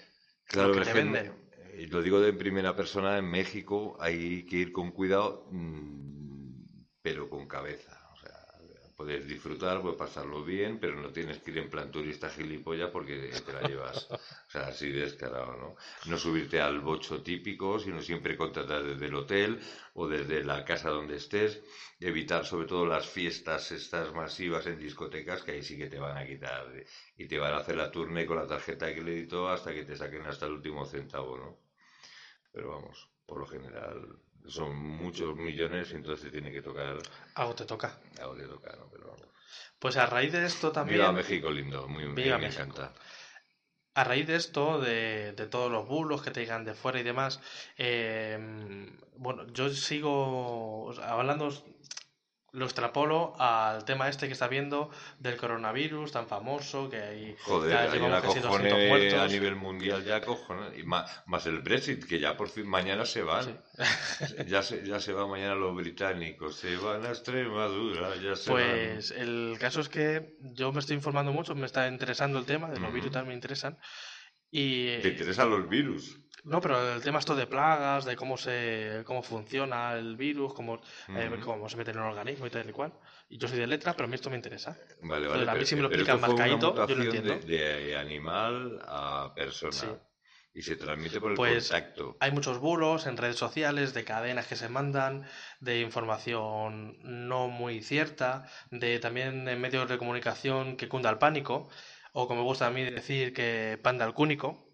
Claro, lo que te que en- venden. eh, lo digo de primera persona, en México hay que ir con cuidado, mm, pero con cabeza. Puedes disfrutar, puedes pasarlo bien, pero no tienes que ir en plan turista gilipollas porque te la llevas. O sea, así descarado, ¿no? No subirte al bocho típico, sino siempre contratar desde el hotel o desde la casa donde estés. Evitar sobre todo las fiestas estas masivas en discotecas que ahí sí que te van a quitar y te van a hacer la turne con la tarjeta de crédito hasta que te saquen hasta el último centavo, ¿no? Pero vamos, por lo general son muchos millones y entonces te tiene que tocar Algo te toca. algo te toca, ¿no? Pero vamos. Pues a raíz de esto también... Viva México lindo, muy bien, Viva me México. encanta. A raíz de esto, de, de todos los bulos que te llegan de fuera y demás, eh, bueno, yo sigo hablando, lo extrapolo al tema este que está viendo del coronavirus tan famoso, que hay, Joder, ya hay llevamos una casi 200 cojone muertos. a nivel mundial ya cojones. Y más, más el Brexit, que ya por fin mañana se van. Ya se, ya se van mañana los británicos, se van a Extremadura, ya se van. Pues el caso es que yo me estoy informando mucho, me está interesando el tema, de los virus también me interesan. Y Te interesan los virus. No, pero el tema esto de plagas, de cómo se cómo funciona el virus, cómo, eh, cómo se mete en el organismo y tal y cual. Y yo soy de letras, pero a mí esto me interesa. Vale, Entonces, vale. a mí si me lo pero explican más caído, yo lo entiendo. De, de animal a persona. Sí. Y se transmite por el Pues, contacto. Hay muchos bulos en redes sociales, de cadenas que se mandan, de información no muy cierta, de también en medios de comunicación que cunda el pánico, o como me gusta a mí decir que panda el cúnico.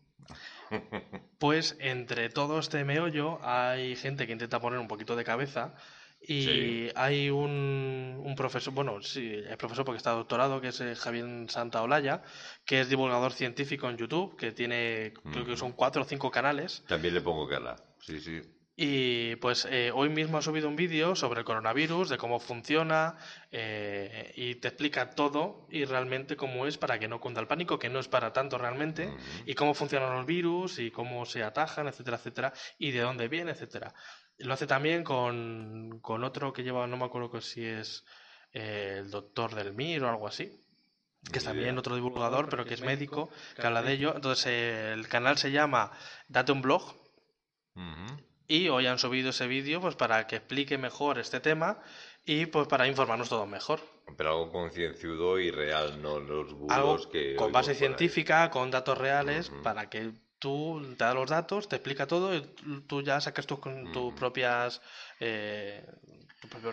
Pues entre todo este meollo hay gente que intenta poner un poquito de cabeza y Sí. hay un, un profesor, bueno, sí, es profesor porque está doctorado, que es eh, Javier Santaolalla, que es divulgador científico en YouTube, que tiene, creo que Ujú. son cuatro o cinco canales, También le pongo cara. Sí, sí. Y pues eh, hoy mismo ha subido un vídeo sobre el coronavirus, de cómo funciona, eh, y te explica todo y realmente cómo es para que no cunda el pánico, que no es para tanto realmente, y cómo funcionan los virus, y cómo se atajan, etcétera, etcétera, y de dónde viene, etcétera. Lo hace también con, con otro que lleva, no me acuerdo si es eh, el doctor del MIR o algo así, que es también otro divulgador, pero que es médico, que habla de ello. Entonces el canal se llama Date un blog. Y hoy han subido ese vídeo pues para que explique mejor este tema y pues para informarnos todos mejor. Pero algo concienzudo y real, no los bulos Algo que... con base ahí. científica, con datos reales, para que tú te da los datos, te explica todo y tú ya sacas tus, tus propias eh,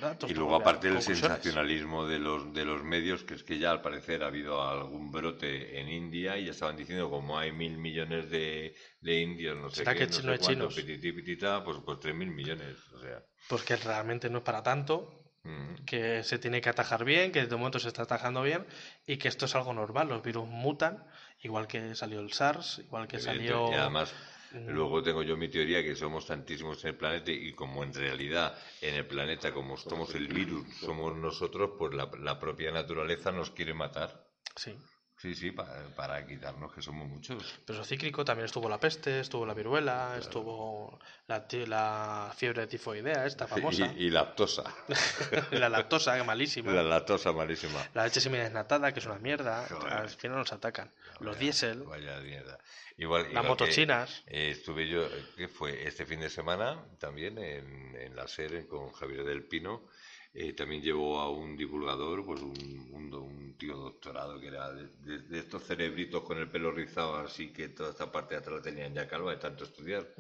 datos. Y tus luego aparte del conclusiones. sensacionalismo de los, de los medios, que es que ya al parecer ha habido algún brote en India y ya estaban diciendo como hay mil millones de, de indios, no sé ¿Será qué, que no chino sé cuánto, chinos? pitití, pitita, pues, pues tres mil millones, o sea... Pues que realmente no es para tanto, mm. que se tiene que atajar bien, que de momento se está atajando bien y que esto es algo normal. Los virus mutan, igual que salió el SARS, igual que salió. Y además. Luego tengo yo mi teoría que somos tantísimos en el planeta y como en realidad en el planeta, como somos el virus, somos nosotros, pues la, la propia naturaleza nos quiere matar. Sí. Sí, sí, para, para quitarnos que somos muchos. Pero eso cíclico también estuvo la peste, estuvo la viruela, estuvo la, la fiebre tifoidea, esta famosa, Y, y lactosa. la lactosa, que malísima. La lactosa malísima. La leche semidesnatada, que es una mierda. Joder. Al final nos atacan. Los diésel, Vaya mierda. Igual, las igual motos que, chinas. eh, estuve yo, eh, ¿qué fue? Este fin de semana también en, en la SER con Javier del Pino. Eh, también llevó a un divulgador, pues un, un, un tío doctorado que era de, de- de estos cerebritos con el pelo rizado, así que toda esta parte de atrás la tenían ya calva de tanto estudiar.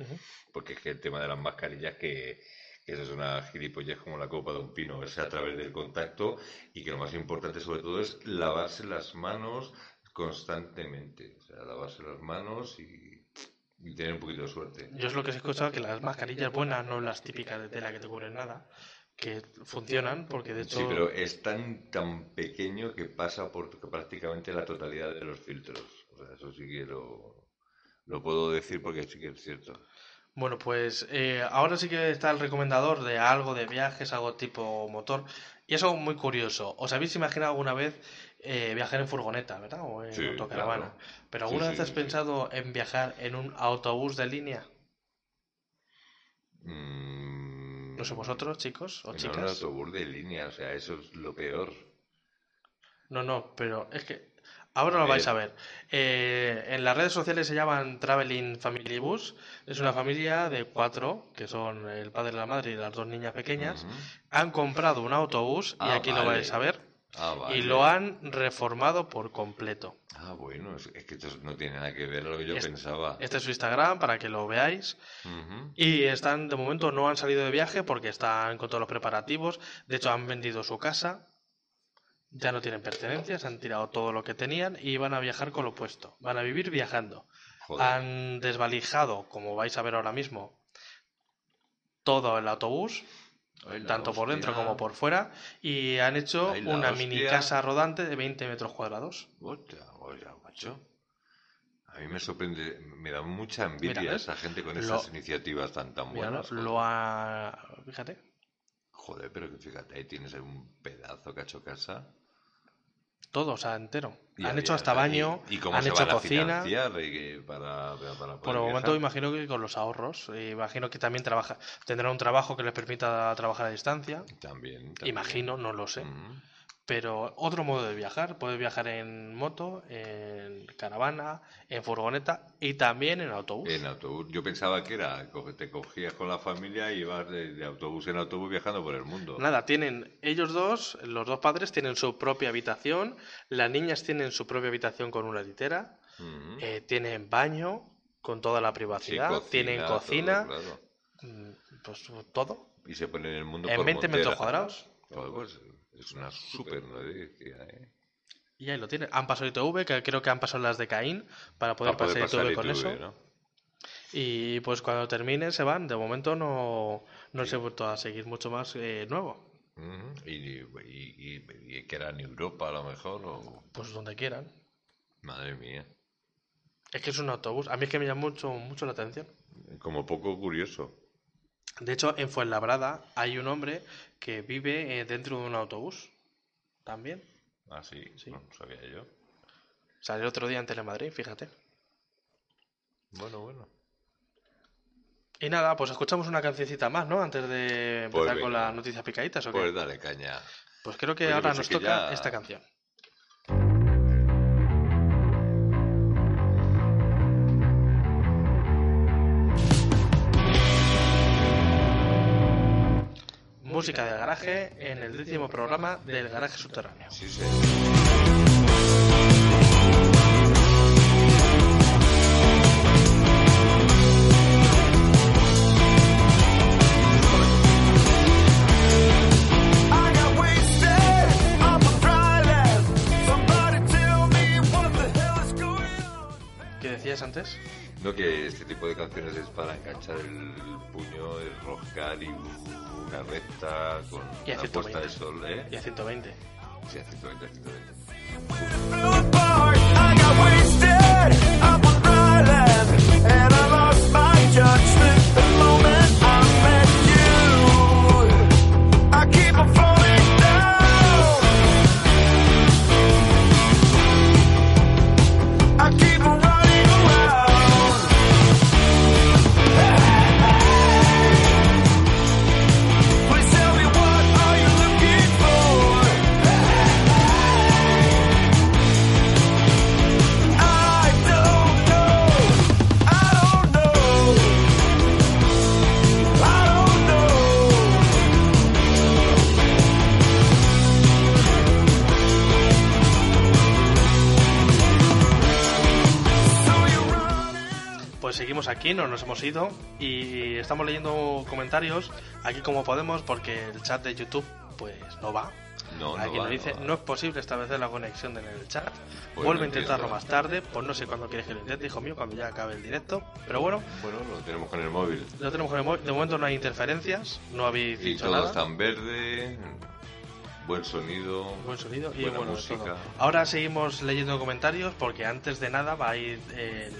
Porque es que el tema de las mascarillas que, que eso es una gilipollez como la copa de un pino, es a través del contacto y que lo más importante sobre todo es lavarse las manos constantemente, o sea, lavarse las manos y, y tener un poquito de suerte. Yo es lo que he escuchado, que las mascarillas buenas, no las típicas de tela que te cubren nada, que funcionan, porque de hecho... Sí, pero es tan tan pequeño que pasa por prácticamente la totalidad de los filtros. O sea, eso sí que lo, lo puedo decir porque sí que es cierto. Bueno, pues eh, ahora sí que está el recomendador de algo de viajes, algo tipo motor. Y es algo muy curioso. ¿Os habéis imaginado alguna vez eh, viajar en furgoneta, verdad? O en Sí, autocaravana. claro. ¿Pero alguna sí, vez has sí. pensado en viajar en un autobús de línea? Mm, No sé vosotros, chicos o un chicas. autobús de línea, o sea, eso es lo peor. No, no, pero es que ahora lo vais a ver. Eh, en las redes sociales se llaman Traveling Family Bus. Es una familia de cuatro, que son el padre, la madre y las dos niñas pequeñas. Han comprado un autobús, y Ah, aquí lo vais a ver, Ah, vale. y lo han reformado por completo. Ah, bueno, es, que esto no tiene nada que ver a lo que yo Es- pensaba. Este es su Instagram para que lo veáis. Y están, de momento, no han salido de viaje porque están con todos los preparativos. De hecho, han vendido su casa. Ya no tienen pertenencias, han tirado todo lo que tenían y van a viajar con lo puesto. Van a vivir viajando. Joder. Han desvalijado, como vais a ver ahora mismo, todo el autobús, Tanto por dentro como por fuera, y han hecho una hostia. mini casa rodante de 20 metros cuadrados. Hostia, oiga, macho. A mí me sorprende, me da mucha envidia Mira, esa gente con esas iniciativas tan tan Mira, buenas. lo ha... Fíjate. Joder, pero que fíjate, ahí tienes un pedazo que ha hecho casa. Todo, o sea, entero. Y han había- hecho hasta baño, ¿Y, y cómo han se hecho cocina. que para, para, para Por el momento viajar? imagino que con los ahorros. eh, Imagino que también trabaja, tendrán un trabajo que les permita trabajar a distancia. También, también. Imagino, no lo sé. Ujú. Pero otro modo de viajar, puedes viajar en moto, en caravana, en furgoneta y también en autobús. En autobús. Yo pensaba que era, te cogías con la familia y ibas de, de autobús en autobús viajando por el mundo. Nada, tienen ellos dos, los dos padres tienen su propia habitación, las niñas tienen su propia habitación con una litera, eh, tienen baño con toda la Sí, privacidad, cocina, tienen todo, cocina, claro. mm, pues todo, Y se ponen el mundo en por 20 metros cuadrados. Pues, es una súper noticia, ¿eh? Y ahí lo tienen. Han pasado ITV, que creo que han pasado las de Caín para poder Para poder pasar pasar ITV con ITV, eso. ¿no? Y pues cuando terminen se van. De momento no, no se ha vuelto a seguir mucho más eh, nuevo. Y, y, y- y que era en Europa a lo mejor, o... Pues donde quieran. Madre mía. Es que es un autobús. A mí es que me llama mucho, mucho la atención. Como poco curioso. De hecho, en Fuenlabrada hay un hombre que vive eh, dentro de un autobús. También. Ah, sí, Sí. no sabía yo. Salió el otro día en Telemadrid, fíjate. Bueno, bueno. Y nada, pues escuchamos una cancioncita más, ¿no? Antes de empezar Pues con venga. las noticias picaditas, ¿o qué? Pues dale caña. Pues creo que Pues ahora pensé nos que toca ya- esta canción. Música del garaje en el décimo programa del garaje subterráneo. Sí, sí. ¿Qué decías antes? No que este tipo de canciones es para enganchar el puño, el roscar y una recta con Y a la puesta 120. de sol, ¿eh? Y a 120. Sí, a 120, a 120. Seguimos aquí, no nos hemos ido y estamos leyendo comentarios aquí como podemos porque el chat de YouTube pues no va. No, no Aquí va, nos dice, no va. no es posible establecer la conexión en el chat. Pues Vuelve no a intentarlo más tarde, pues no sé cuándo quieres que lo intente, hijo mío, cuando ya acabe el directo. Pero bueno, Bueno, lo tenemos con el móvil. lo tenemos con el móvil. De momento no hay interferencias, no habéis Y dicho todo nada. está en verde, buen sonido. Buen sonido y buena bueno, música. todo. Ahora seguimos leyendo comentarios porque antes de nada va a ir el,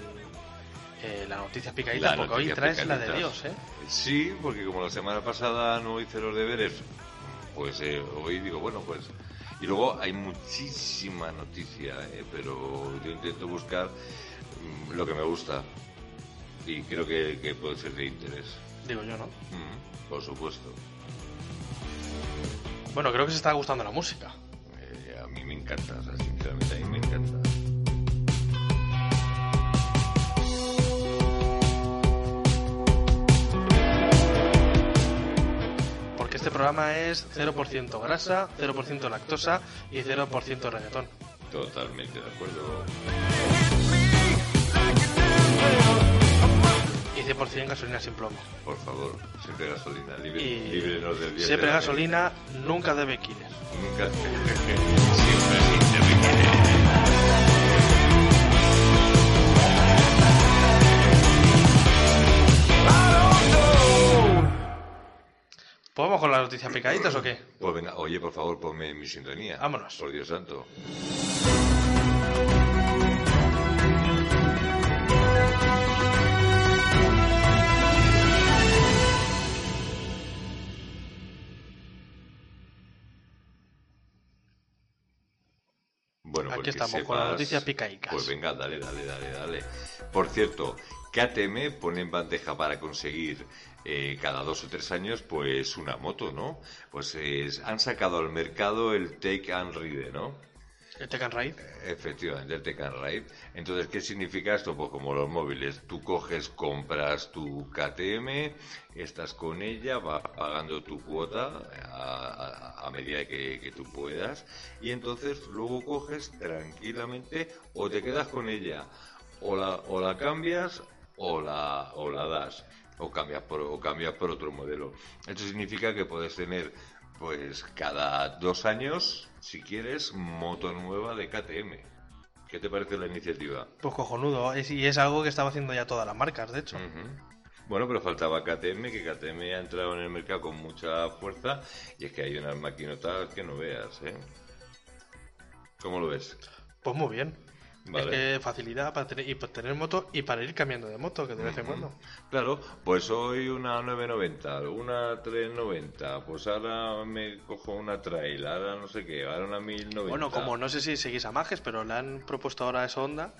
eh, la noticia picadita La porque hoy noticia traes la de. Dios, ¿eh? Sí, porque como la semana pasada no hice los deberes, pues eh, hoy digo, bueno, pues... Y luego hay muchísima noticia, eh, pero yo intento buscar mm, lo que me gusta y creo que, que puede ser de interés. Digo yo, ¿no? Mm, por supuesto. Bueno, creo que se está gustando la música. Eh, a mí me encanta, o sea, sinceramente a mí me encanta. Este programa es 0% grasa, 0% lactosa y 0% reggaetón. Totalmente de acuerdo. Y 100% gasolina sin plomo. Por favor, siempre gasolina, libre, Y líbrenos del día siempre gasolina, nunca debe killer. Nunca. siempre sin ¿Pues vamos con las noticias picaditas o qué? Pues venga, oye, por favor, ponme mi sintonía. Vámonos. Por Dios santo. Bueno, Aquí pues estamos, con las noticias picaicas. Pues venga, dale, dale, dale, dale. Por cierto, KTM pone en bandeja para conseguir eh, cada dos o tres años, pues una moto, ¿no? Pues es- han sacado al mercado el Take and Ride, ¿no? El Tekken Raid. Efectivamente, el Take and Ride. Entonces, ¿qué significa esto? Pues como los móviles, tú coges, compras tu KTM, estás con ella, vas pagando tu cuota a, a- a medida que, que tú puedas, y entonces luego coges tranquilamente o te quedas con ella, o la, o la cambias o la, o la das, o cambias, por, o cambias por otro modelo. Esto significa que puedes tener pues cada dos años, si quieres, moto nueva de KTM. ¿Qué te parece la iniciativa? Pues cojonudo. Es- y es algo que estaba haciendo ya todas las marcas, de hecho. Bueno, pero faltaba KTM, que KTM ha entrado en el mercado con mucha fuerza y es que hay unas maquinotas que no veas, ¿eh? ¿Cómo lo ves? Pues muy bien. Vale. Es que facilidad para tener, y para tener moto y para ir cambiando de moto, que de vez en cuando. Claro, pues hoy una 990, una 390, pues ahora me cojo una trail, ahora no sé qué, ahora una 1090. Bueno, como no sé si seguís a Majes, pero le han propuesto ahora esa onda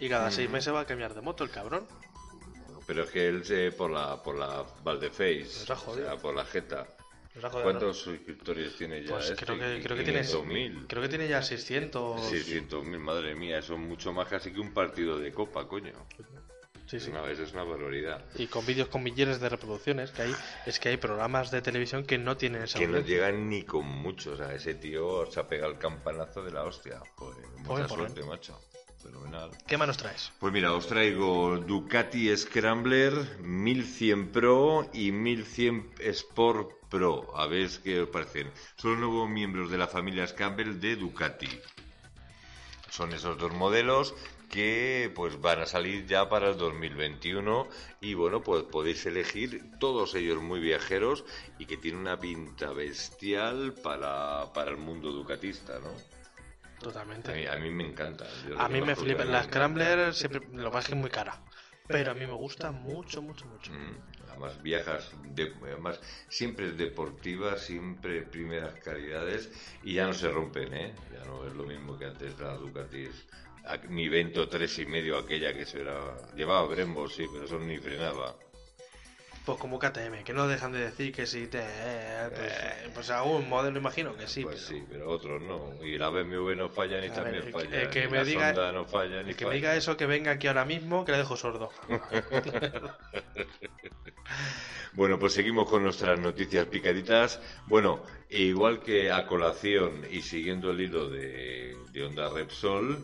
y cada seis meses va a cambiar de moto el cabrón. Pero es que él se por la por la Valdeface, o sea, por la Jeta. ¿Cuántos suscriptores tiene ya? Pues este? creo que, creo que tiene 500.000. creo que tiene ya 600. 600.000, madre mía, eso es mucho más casi que un partido de copa, coño. Sí, sí. Una vez es una barbaridad. Y con vídeos con millones de reproducciones, que hay es que hay programas de televisión que no tienen esa Que no llegan ni con mucho, o sea, ese tío se ha pegado el campanazo de la hostia. Joder, mucha suerte, macho. Fenomenal. ¿Qué manos traes? Pues mira, os traigo Ducati Scrambler 1100 Pro y 1100 Sport Pro. A ver qué os parecen. Son los nuevos miembros de la familia Scrambler de Ducati. Son esos dos modelos que pues van a salir ya para el 2021 y bueno pues podéis elegir todos ellos muy viajeros y que tienen una pinta bestial para, para el mundo ducatista, ¿no? A Totalmente. mí, a mí me encanta. yo A mí me flipa. a La. Scrambler siempre lo que es que es muy cara. Pero a mí me gusta mucho, mucho, mucho. Mm, Además, viajas, de, además, siempre es deportiva, siempre primeras calidades y ya no se rompen, ¿eh? Ya no es lo mismo que antes la Ducati. A- Mi Vento tres y medio, aquella que se era, llevaba Brembo, sí, pero eso ni frenaba. Pues como KTM, que no dejan de decir que si te. eh, pues, pues algún modelo imagino que sí. pues pero- sí, pero otros no. Y la BMW no fallan y A también ver, fallan. el que me diga- no El que me diga eso, que venga aquí ahora mismo, que le dejo sordo. Bueno, pues seguimos con nuestras noticias picaditas. Bueno, igual que a colación y siguiendo el hilo de, de Onda Repsol,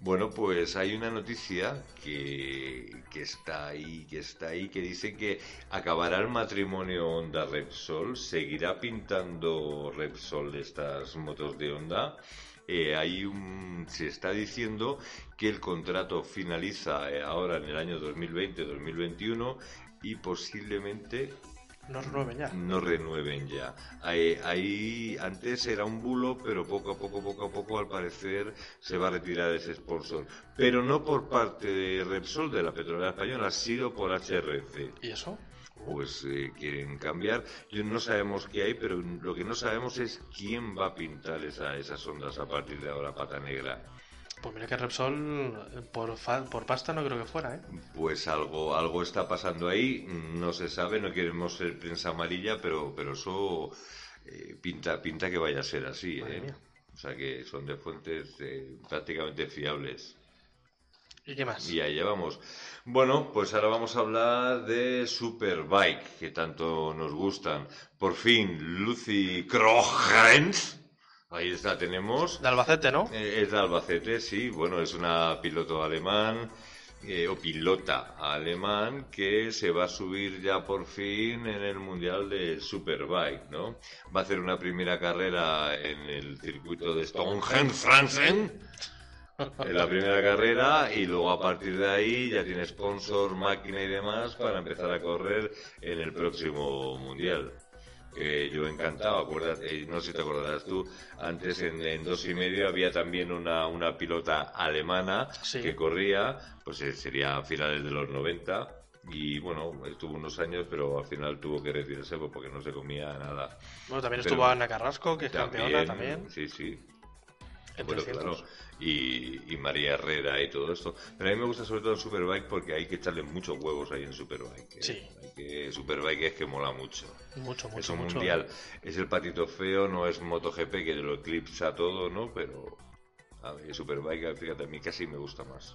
bueno, pues hay una noticia que, que está ahí, que está ahí, que dice que acabará el matrimonio Honda Repsol, seguirá pintando Repsol de estas motos de Honda. Eh, hay un, se está diciendo que el contrato finaliza eh, ahora en el año 2020-2021 y posiblemente No renueven ya. no renueven ya. Ahí, ahí antes era un bulo, pero poco a poco, poco a poco, al parecer, se va a retirar ese sponsor. Pero no por parte de Repsol, de la petrolera española, ha sido por HRC. ¿Y eso? Pues eh, quieren cambiar. Yo no sabemos qué hay, pero lo que no sabemos es quién va a pintar esa, esas ondas a partir de ahora, pata negra. Pues mira que Repsol, por, por pasta no creo que fuera, ¿eh? Pues algo, algo está pasando ahí, no se sabe, no queremos ser prensa amarilla, pero, pero eso eh, pinta, pinta que vaya a ser así, Madre ¿eh? mía. O sea que son de fuentes eh, prácticamente fiables. ¿Y qué más? Y allá vamos. Bueno, pues ahora vamos a hablar de Superbike, que tanto nos gustan. Por fin, Lucy Krohens. Ahí está, tenemos. De Albacete, ¿no? Eh, Es de Albacete, sí. Bueno, es una piloto alemán eh, o pilota alemán que se va a subir ya por fin en el Mundial de Superbike, ¿no? Va a hacer una primera carrera en el circuito de Stonehenge, Franzen. En la primera carrera y luego a partir de ahí ya tiene sponsor, máquina y demás para empezar a correr en el próximo mundial. Que yo encantado, acuérdate, no sé si te acordarás tú, antes en, en dos y medio había también una, una pilota alemana Sí. que corría, pues eh, sería a finales de los 90 y bueno, estuvo unos años pero al final tuvo que retirarse pues, porque no se comía nada. Bueno, también Pero- estuvo Ana Carrasco, que es campeona también. Sí, sí, En bueno, 300. claro. Y, y María Herrera y todo esto. Pero a mí me gusta sobre todo en Superbike porque hay que echarle muchos huevos ahí en Superbike. ¿eh? Sí. Hay que, Superbike es que mola mucho. Mucho, mucho, es un mucho. mundial. Es el patito feo, no es MotoGP que lo eclipsa todo, ¿no? Pero a mí Superbike, fíjate, a mí casi me gusta más.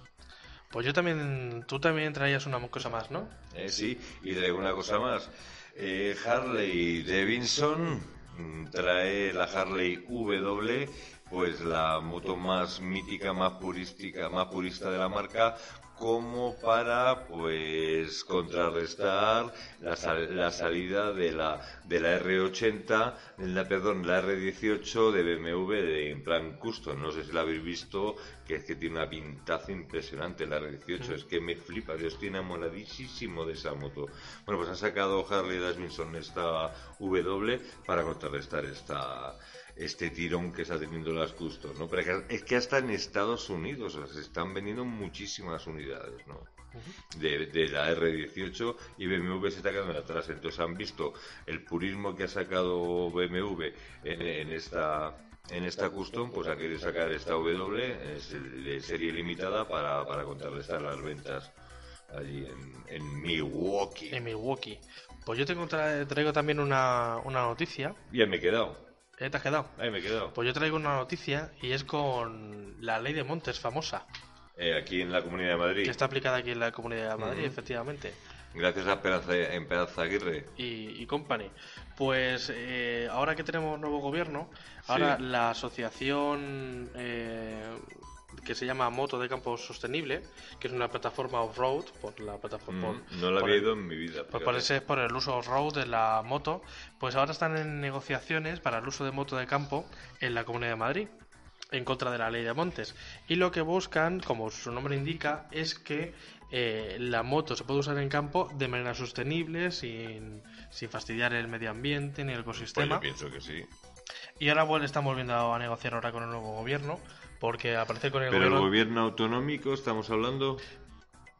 Pues yo también, tú también traías una cosa más, ¿no? Eh, sí, y traigo una cosa más. Eh, Harley Davidson mm, trae la Harley W, pues la moto más mítica, más purística, más purista de la marca, como para pues contrarrestar la, sal- la salida de la de la R80, de la, perdón, la R18 de BMW de, en plan custom. No sé si la habéis visto, que es que tiene una pintaza impresionante la R18. Es que me flipa, yo estoy enamoradísimo de esa moto. Bueno, pues ha sacado Harley Davidson esta W para contrarrestar esta este tirón que está teniendo las custos, ¿no? Pero es que- hasta en Estados Unidos o sea, se están vendiendo muchísimas unidades, ¿no? De, de la R18 y BMW se está quedando atrás. Entonces han visto el purismo que ha sacado BMW en, en esta en esta custom, pues ha querido sacar esta W de serie limitada para, para contrarrestar las ventas allí en, en Milwaukee. En Milwaukee. Pues yo tra- traigo también una, una noticia. Y ahí me he quedado. ¿Eh, ¿Te has quedado? Ahí me he quedado. Pues yo traigo una noticia y es con la ley de montes famosa, Eh, aquí en la Comunidad de Madrid. que está aplicada aquí en la Comunidad de Madrid, efectivamente. Gracias a Esperanza, Esperanza Aguirre. y, y company. Pues eh, ahora que tenemos nuevo gobierno, ahora Sí. la asociación eh, que se llama Moto de Campo Sostenible, que es una plataforma off-road, por la plataforma... Mm, no la había ido en mi vida. Pues fíjate. por, el uso off-road de la moto, pues ahora están en negociaciones para el uso de moto de campo en la Comunidad de Madrid, en contra de la ley de montes. Y lo que buscan, como su nombre indica, es que eh, la moto se puede usar en campo de manera sostenible, sin, sin fastidiar el medio ambiente ni el Pues ecosistema. yo pienso que sí. Y ahora bueno, están volviendo a negociar ahora con el nuevo gobierno, porque al parecer con el Pero el gobierno... gobierno autonómico, ¿estamos hablando?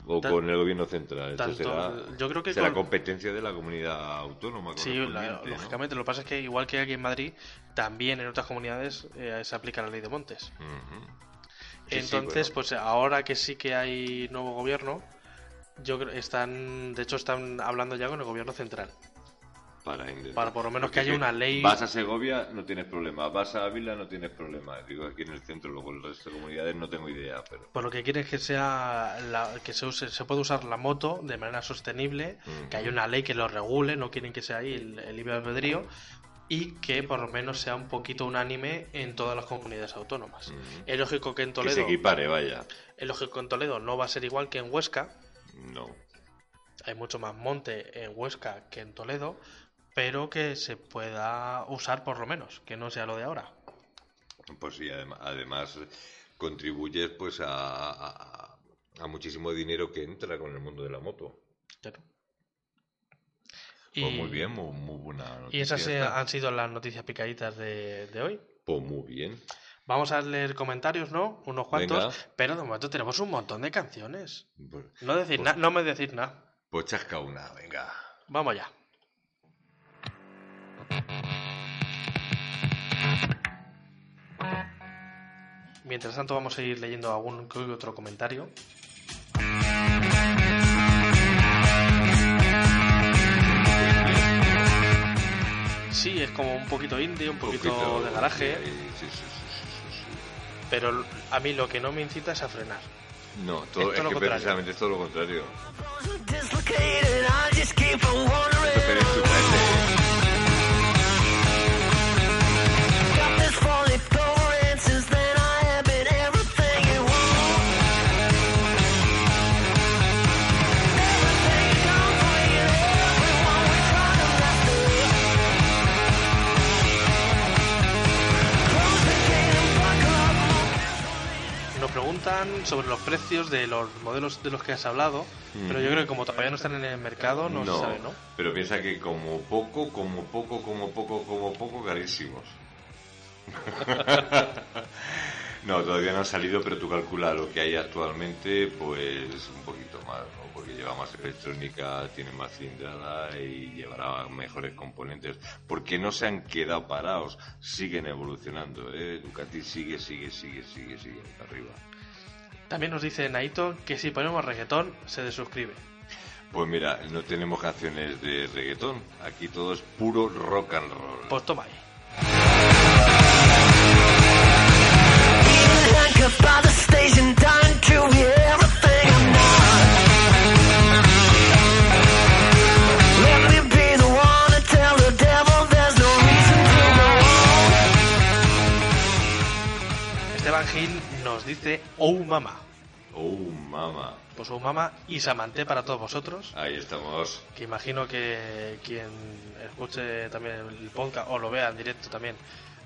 ¿O con el gobierno central? Esto tanto- será, yo creo que será con- competencia de la comunidad autónoma. Sí, la- correspondiente, ¿no? lógicamente. Lo que pasa es que igual que aquí en Madrid, también en otras comunidades eh, se aplica la ley de montes. Sí, Entonces, bueno. pues ahora que sí que hay nuevo gobierno, yo creo están, de hecho, están hablando ya con el gobierno central. Para, intentar- para por lo menos Porque que haya una ley- Vas a Segovia, no tienes problema. Vas a Ávila, no tienes problema. Digo, aquí en el centro, luego el resto de comunidades no tengo idea, pero... Por lo que quieren es que sea la- que se use, se pueda usar la moto de manera sostenible, que haya una ley que lo regule, no quieren que sea ahí el, el libre albedrío y que por lo menos sea un poquito unánime en todas las comunidades autónomas. Es lógico que en Que se Toledo, equipare, vaya. es lógico que en Toledo no va a ser igual que en Huesca, No. hay mucho más monte en Huesca que en Toledo, pero que se pueda usar por lo menos, que no sea lo de ahora. Pues sí, adem- además contribuyes pues a, a- a muchísimo dinero que entra con el mundo de la moto. Claro. Pues muy bien, muy, muy buena noticia. y esas esta. han sido las noticias picaditas de, de hoy. Pues muy bien. Vamos a leer comentarios, ¿no? Unos cuantos. Venga. Pero de momento tenemos un montón de canciones. Pues, No, decir Pues- na- no me decir nada. pues chasca una, venga. Vamos ya. Mientras tanto vamos a ir leyendo algún que otro comentario. Sí, es como un poquito indie, un poquito, de garaje, Sí, sí, sí, sí, sí, sí. pero a mí lo que no me incita es a frenar. No, todo, Es es, que contrario. precisamente es todo lo contrario. Preguntan sobre los precios de los modelos de los que has hablado, pero yo creo que como todavía no están en el mercado, no, se sabe, ¿no? pero piensa que como poco, como poco, como poco, como poco, carísimos. no, todavía no han salido, pero tú calcula lo que hay actualmente, pues un poquito más, ¿no? Porque lleva más electrónica, tiene más cilindrada y llevará mejores componentes. Porque no se han quedado parados, siguen evolucionando, ¿eh? Ducati sigue, sigue, sigue, sigue, sigue arriba. También nos dice Naito que si ponemos reggaetón se desuscribe. Pues mira, no tenemos canciones de reggaetón, aquí todo es puro rock and roll. Pues toma ahí. Nos dice Oh Mama. Oh, mama. Pues Oh Mama y Samanté para todos vosotros. Ahí estamos. Que imagino que quien escuche también el podcast o lo vea en directo también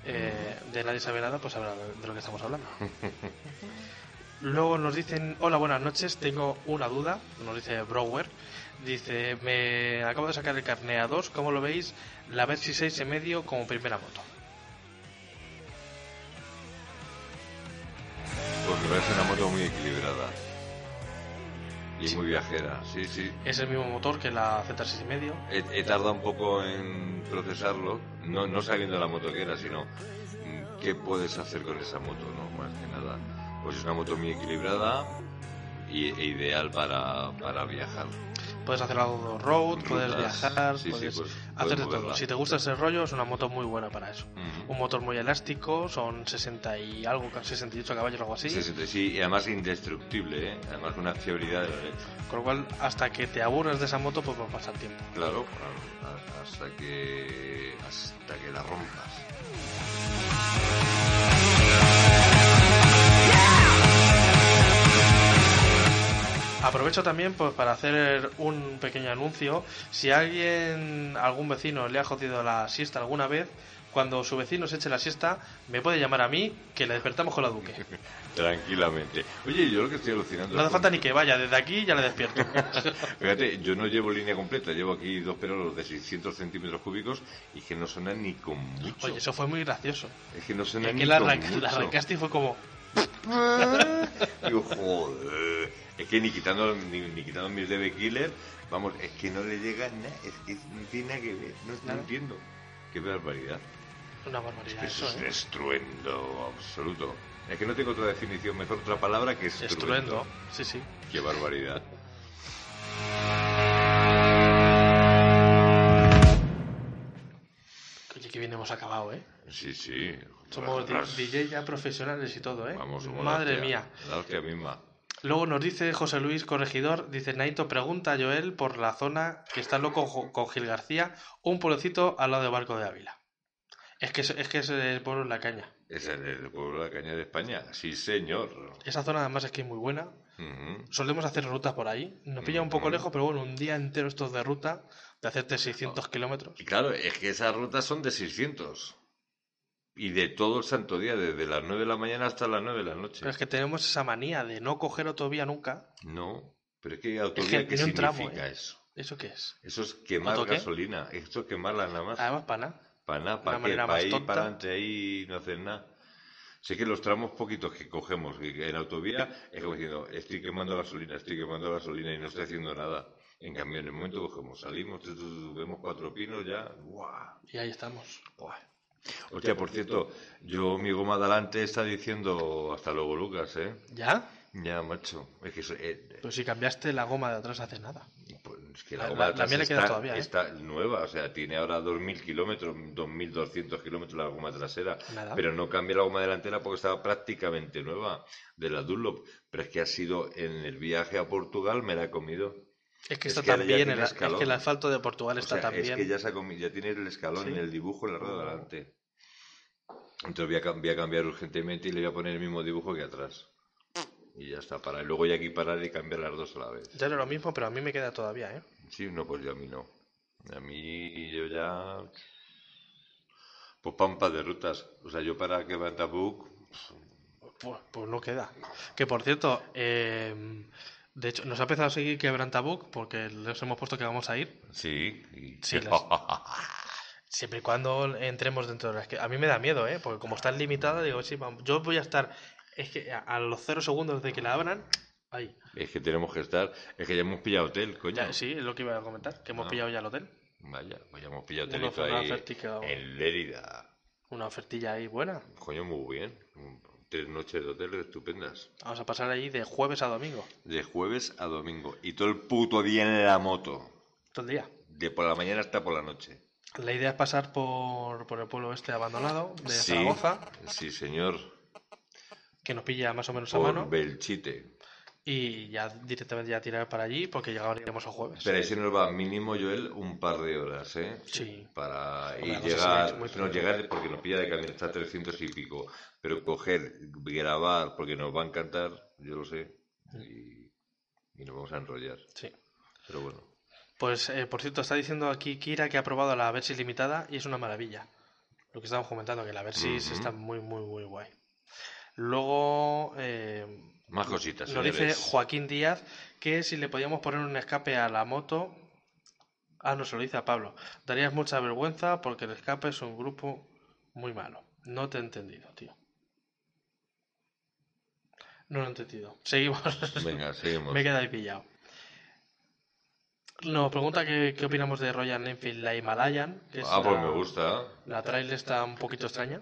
eh, de Nadie sabe nada, pues sabrá de lo que estamos hablando. Luego nos dicen, hola, buenas noches, tengo una duda, nos dice Brower. Dice, me acabo de sacar el carné A2, ¿cómo lo veis? La Versy 6 en medio como primera moto. Parece una moto muy equilibrada. Y muy viajera, sí, sí. Es el mismo motor que la Z6 y medio. He, he tardado un poco en procesarlo, no, no sabiendo la moto que era, sino mm, qué puedes hacer con esa moto, no más que nada. Pues es una moto muy equilibrada y, e ideal para, para viajar. Puedes hacer algo road, puedes viajar, sí, sí, puedes pues, hacer de todo. Si te gusta ese rollo, es una moto muy buena para eso. Un motor muy elástico, son 60 y algo, 68 caballos o algo así. Sí, y además indestructible, ¿eh? además con una fiabilidad de la leche. Con lo cual, hasta que te aburras de esa moto, pues va a pasar tiempo. Claro, claro, hasta que hasta que la rompas. Aprovecho también pues, para hacer un pequeño anuncio. Si alguien, algún vecino le ha jodido la siesta alguna vez, cuando su vecino se eche la siesta, me puede llamar a mí, que le despertamos con la Duque. Tranquilamente. Oye, yo lo que estoy alucinando. No hace falta ni que vaya, desde aquí ya le despierto. Fíjate, yo no llevo línea completa, llevo aquí dos perolos de 600 centímetros cúbicos y que no suenan ni con mucho. Oye, eso fue muy gracioso. Es que no suenan ni la, con arranca- la mucho. arrancaste y fue como... Digo, joder. Es que ni quitando, ni, ni quitando mis DB Killer, vamos, es que no le llega nada, es que no tiene nada que ver, no, no Nada. entiendo. Qué barbaridad. Una barbaridad Eso eso, es ¿eh? estruendo absoluto. Es que no tengo otra definición, mejor otra palabra que estruendo. Estruendo. Sí, sí. Qué barbaridad. Oye, que bien hemos acabado, ¿eh? Sí, sí. Somos di- DJ ya profesionales y todo, ¿eh? Vamos, la Madre hostia, mía. La hostia misma. Luego nos dice José Luis Corregidor, dice Naito, pregunta a Joel por la zona que está loco con Gil García, un pueblecito al lado de Barco de Ávila. Es que es, es que es el pueblo en la caña. Es el, el pueblo de la caña de España. Sí, señor. Esa zona además es que es muy buena. Solemos hacer rutas por ahí. Nos pilla un poco lejos, pero bueno, un día entero estos de ruta, de hacerte 600 kilómetros. Y claro, es que esas rutas son de 600. Y de todo el santo día, desde las 9 de la mañana hasta las 9 de la noche. Pero es que tenemos esa manía de no coger autovía nunca. No, pero es que autovía, que ¿qué ni un tramo, significa ¿eh? eso? ¿Eso qué es? Eso es quemar gasolina. Esto es quemarla nada más. Además. Para nada, Una para qué, para ir para adelante ahí no hacer nada. Sé que los tramos poquitos que cogemos en autovía es como diciendo, estoy quemando gasolina, estoy quemando gasolina y no estoy haciendo nada. En cambio, en el momento cogemos, salimos, vemos cuatro pinos ya, ¡guau! Y ahí estamos. ¡guau! Hostia, por cierto, yo mi goma de adelante está diciendo hasta luego Lucas, ¿eh? ¿Ya? Ya, macho. Es que eh, Pues si cambiaste la goma de atrás hace nada. pues es que La- la, la- goma de la atrás mía le queda está, todavía, ¿eh? está nueva, o sea, tiene ahora 2.000 kilómetros, 2.200 kilómetros la goma trasera, Nada. pero no cambia la goma delantera porque estaba prácticamente nueva de la Dunlop, pero es que ha sido en el viaje a Portugal, me la he comido. Es que Es está que ahora tan bien, el, es que el asfalto de Portugal O está sea, tan es bien. que ya, comi- ya tiene el escalón Sí. en el dibujo en la rueda de delante. Entonces voy a, cam- voy a cambiar urgentemente y le voy a poner el mismo dibujo que atrás. Y ya está, para y luego ya aquí parar y cambiar las dos a la vez. Ya era lo mismo, pero a mí me queda todavía, ¿eh? Sí, no, pues yo a mí no. A mí yo ya... Pues pampa de rutas. O sea, yo para que Bantabook... Pues, pues no queda. Que por cierto, eh, de hecho, nos ha empezado a seguir Quebrantabook porque les hemos puesto que vamos a ir. Sí. y- Sí, las- Siempre y cuando entremos dentro de las que. A mí me da miedo, ¿eh? Porque como está limitada, digo, sí, vamos. Yo voy a estar. Es que a, los cero segundos de que la abran. Ahí. es que tenemos que estar... Es que ya hemos pillado hotel, coño. Ya, sí, es lo que iba a comentar. Que hemos Ah. pillado ya el hotel. Vaya, pues ya hemos pillado hotelito ahí en Lérida. Una ofertilla ahí buena. Coño, muy bien. Tres noches de hotel estupendas. Vamos a pasar ahí de jueves a domingo. De jueves a domingo. Y todo el puto día en la moto. Todo el día. De por la mañana hasta por la noche. La idea es pasar por, por el pueblo este abandonado de Sí, Zaragoza, sí, señor. que nos pilla más o menos a mano, Belchite. Y ya directamente ya tirar para allí porque llegaríamos el jueves. Pero ahí nos va mínimo, Joel, un par de horas, ¿eh? Sí. Para Hombre, y llegar, no, llegar porque nos pilla de camino, está a 300 y pico. Pero coger, grabar, porque nos va a encantar, yo lo sé, y, y nos vamos a enrollar. Sí. Pero bueno, Pues, eh, por cierto, está diciendo aquí Kira que ha probado la Versys limitada y es una maravilla. Lo que estábamos comentando, que la Versys Ujú. está muy, muy, muy guay. Luego, eh, más cositas, nos dice. Joaquín Díaz que si le podíamos poner un escape a la moto. Ah, no, se lo dice a Pablo. Darías mucha vergüenza porque el escape es un grupo muy malo. No te he entendido, tío. No lo he entendido. Seguimos. Venga, seguimos. Me he quedado ahí pillado. Nos pregunta qué, qué opinamos de Royal Enfield, la Himalayan. Que Ah, pues la- me gusta. La trail está un poquito extraña.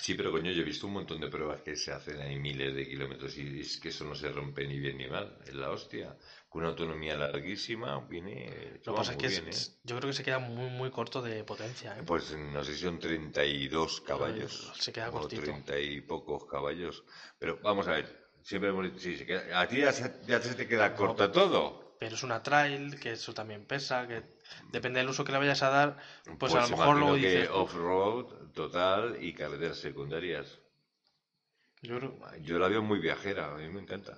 Sí, pero coño, yo he visto un montón de pruebas que se hacen ahí miles de kilómetros y es que eso no se rompe ni bien ni mal. Es la hostia. Con una autonomía larguísima viene. Lo que pasa es que bien, es- ¿eh? yo creo que se queda muy, muy corto de potencia. ¿eh? Pues no sé si son 32 caballos. Se queda o cortito. 30 y pocos caballos. Pero vamos a ver. Siempre hemos dicho, sí, se queda- a ti ya se, ya se te queda corta todo. Pero es una trail, que eso también pesa, que depende del uso que le vayas a dar, pues, a lo imagino mejor luego que dices... off-road total y carreteras secundarias. Yo creo, Yo la veo muy viajera, a mí me encanta.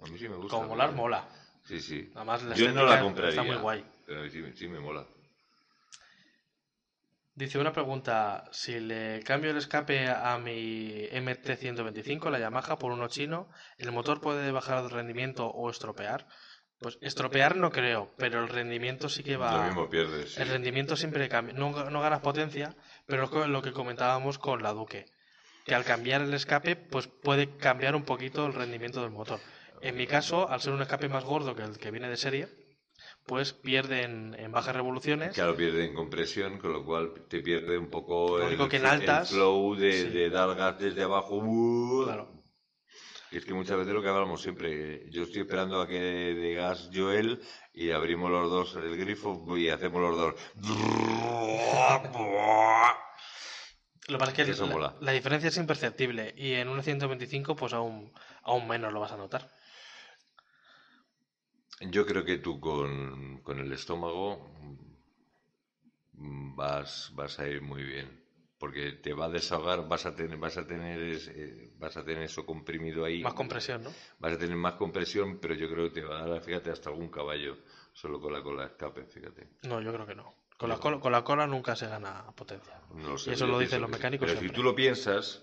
A mí sí me gusta. como molar, mola. Sí, sí. Además, la Yo no la compraría. está muy guay. Pero sí, sí me mola. Dice una pregunta, si le cambio el escape a mi MT-125, la Yamaha, por uno chino, ¿el motor puede bajar de rendimiento o estropear? Pues estropear no creo, pero el rendimiento sí que va... Lo mismo pierdes. sí. El rendimiento siempre cambia. No, no ganas potencia, pero es lo que comentábamos con la Duque. Que al cambiar el escape, pues puede cambiar un poquito el rendimiento del motor. En mi caso, al ser un escape más gordo que el que viene de serie, pues pierde en, bajas revoluciones. Claro, pierde en compresión, con lo cual te pierde un poco el, único que en el altas- flow de, sí. de dar gas desde abajo. ¡uh! Claro. Y es que muchas veces lo que hablamos siempre, yo estoy esperando a que de gas Joel y abrimos los dos el grifo y hacemos los dos. Lo que pasa es que Eso la, mola. la diferencia es imperceptible y en un 125 pues aún, aún menos lo vas a notar. Yo creo que tú con, con el estómago vas, vas a ir muy bien. Porque te va a desahogar, vas a tener, vas a tener, eh, vas a tener eso comprimido ahí. Más compresión, ¿no? Vas a tener más compresión, pero yo creo que te va a dar, fíjate, hasta algún caballo solo con la cola de escape, fíjate. No, yo creo que no. Con la, cola, con la cola nunca se gana potencia. No sé, Y eso lo dicen los mecánicos Pero si tú lo piensas,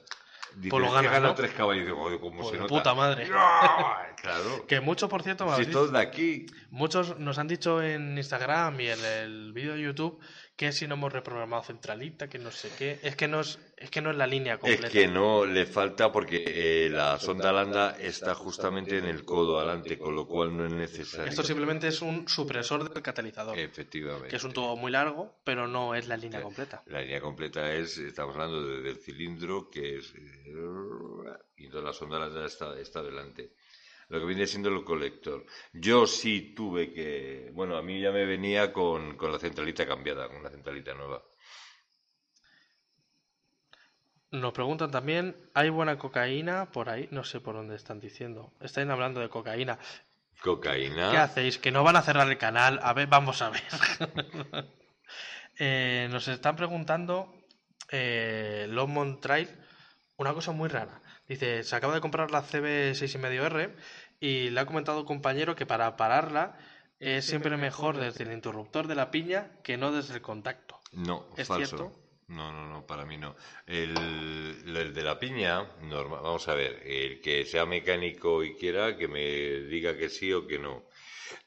dices Pues lo que ganas, gana ¿no? tres caballos, y digo, "Joder, ¿cómo Pues se nota? puta madre. Claro. Que muchos, por cierto, Si de aquí, Muchos nos han dicho en Instagram y en el vídeo de YouTube que si no hemos reprogramado centralita, que no sé qué. Es que no es, es, que no es la línea completa. Es que no le falta porque eh, la sonda lambda está justamente en el codo adelante, con lo cual no es necesario. Esto simplemente es un supresor del catalizador, Efectivamente. que es un tubo muy largo, pero no es la línea completa. La línea completa es, estamos hablando de- del cilindro, que es... Y entonces la sonda lambda está, está delante. Lo que viene siendo el colector. Yo sí tuve que... Bueno, a mí ya me venía con, con la centralita cambiada, con una centralita nueva. Nos preguntan también, ¿hay buena cocaína por ahí? No sé por dónde están diciendo. Están hablando de cocaína. Cocaína. ¿Qué hacéis? ¿Que no van a cerrar el canal? A ver, vamos a ver. Eh, nos están preguntando, eh, Longmont Trail, una cosa muy rara. Dice, se acaba de comprar la CB6,5R y le ha comentado un compañero que para pararla es siempre mejor desde el interruptor de la piña que no desde el contacto. No, ¿Es falso. cierto? No, no, no, para mí no. El, el de la piña, normal, vamos a ver, el que sea mecánico y quiera que me diga que sí o que no.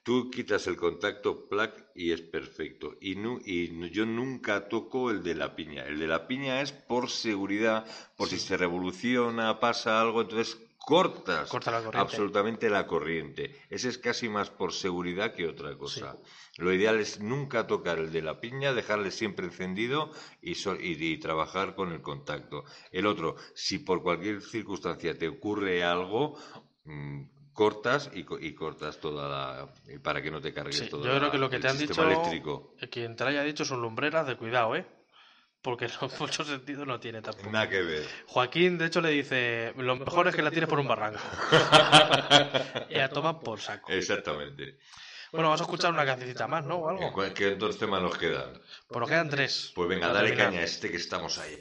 Tú quitas el contacto plug y es perfecto. Y, nu- y yo nunca toco el de la piña. El de la piña es por seguridad, por si se revoluciona, pasa algo, entonces cortas Corta la corriente. absolutamente la corriente. Ese es casi más por seguridad que otra cosa. Lo ideal es nunca tocar el de la piña, dejarle siempre encendido y, so- y- y trabajar con el contacto. El otro, si por cualquier circunstancia te ocurre algo, mm, cortas y, y cortas toda la... y para que no te cargues Sí, todo yo creo que lo que te han dicho, eléctrico. quien te lo haya dicho son lumbreras de cuidado, ¿eh? Porque no, mucho sentido no tiene tampoco. Nada que ver. Joaquín, de hecho, le dice, lo mejor es que la tires por un barranco. y a tomar por saco. Exactamente. Bueno, vamos a escuchar una cancioncita más, ¿no? O ¿Qué, algo. qué dos temas nos quedan? Pues nos quedan tres. Pues venga, dale terminar. caña a este que estamos ahí.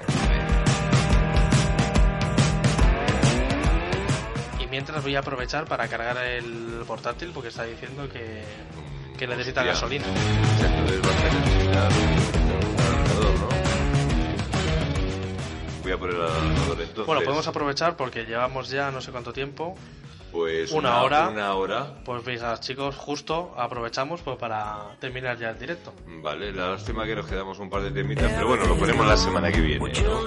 Mientras voy a aprovechar para cargar el portátil porque está diciendo que, que necesita Hostia. gasolina. A. Voy a poner entonces. Bueno, podemos aprovechar porque llevamos ya no sé cuánto tiempo. Pues una hora. Una hora. Pues venga, chicos, justo aprovechamos pues para terminar ya el directo. Vale, la lástima que nos quedamos un par de temitas, pero bueno, lo ponemos la semana que viene, ¿no?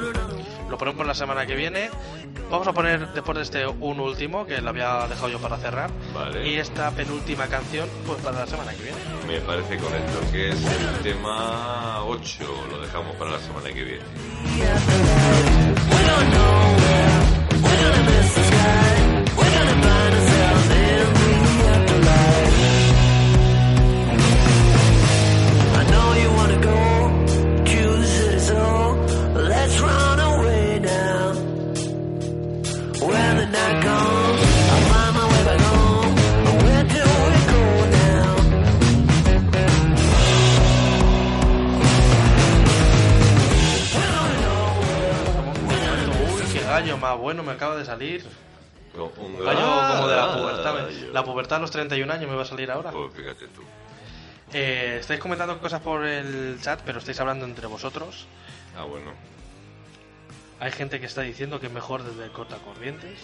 Lo ponemos la semana que viene. Vamos a poner después de este un último, que lo había dejado yo para cerrar. Vale. Y esta penúltima canción, pues para la semana que viene. Me parece correcto, que es el tema 8. Lo dejamos para la semana que viene. Gallo más bueno me acaba de salir. No, un Gallo como de la pubertad. gallo. La pubertad a los 31 años me va a salir ahora. Pues fíjate tú. Eh, estáis comentando cosas por el chat, pero estáis hablando entre vosotros. Ah, bueno. Hay gente que está diciendo que es mejor desde cortacorrientes.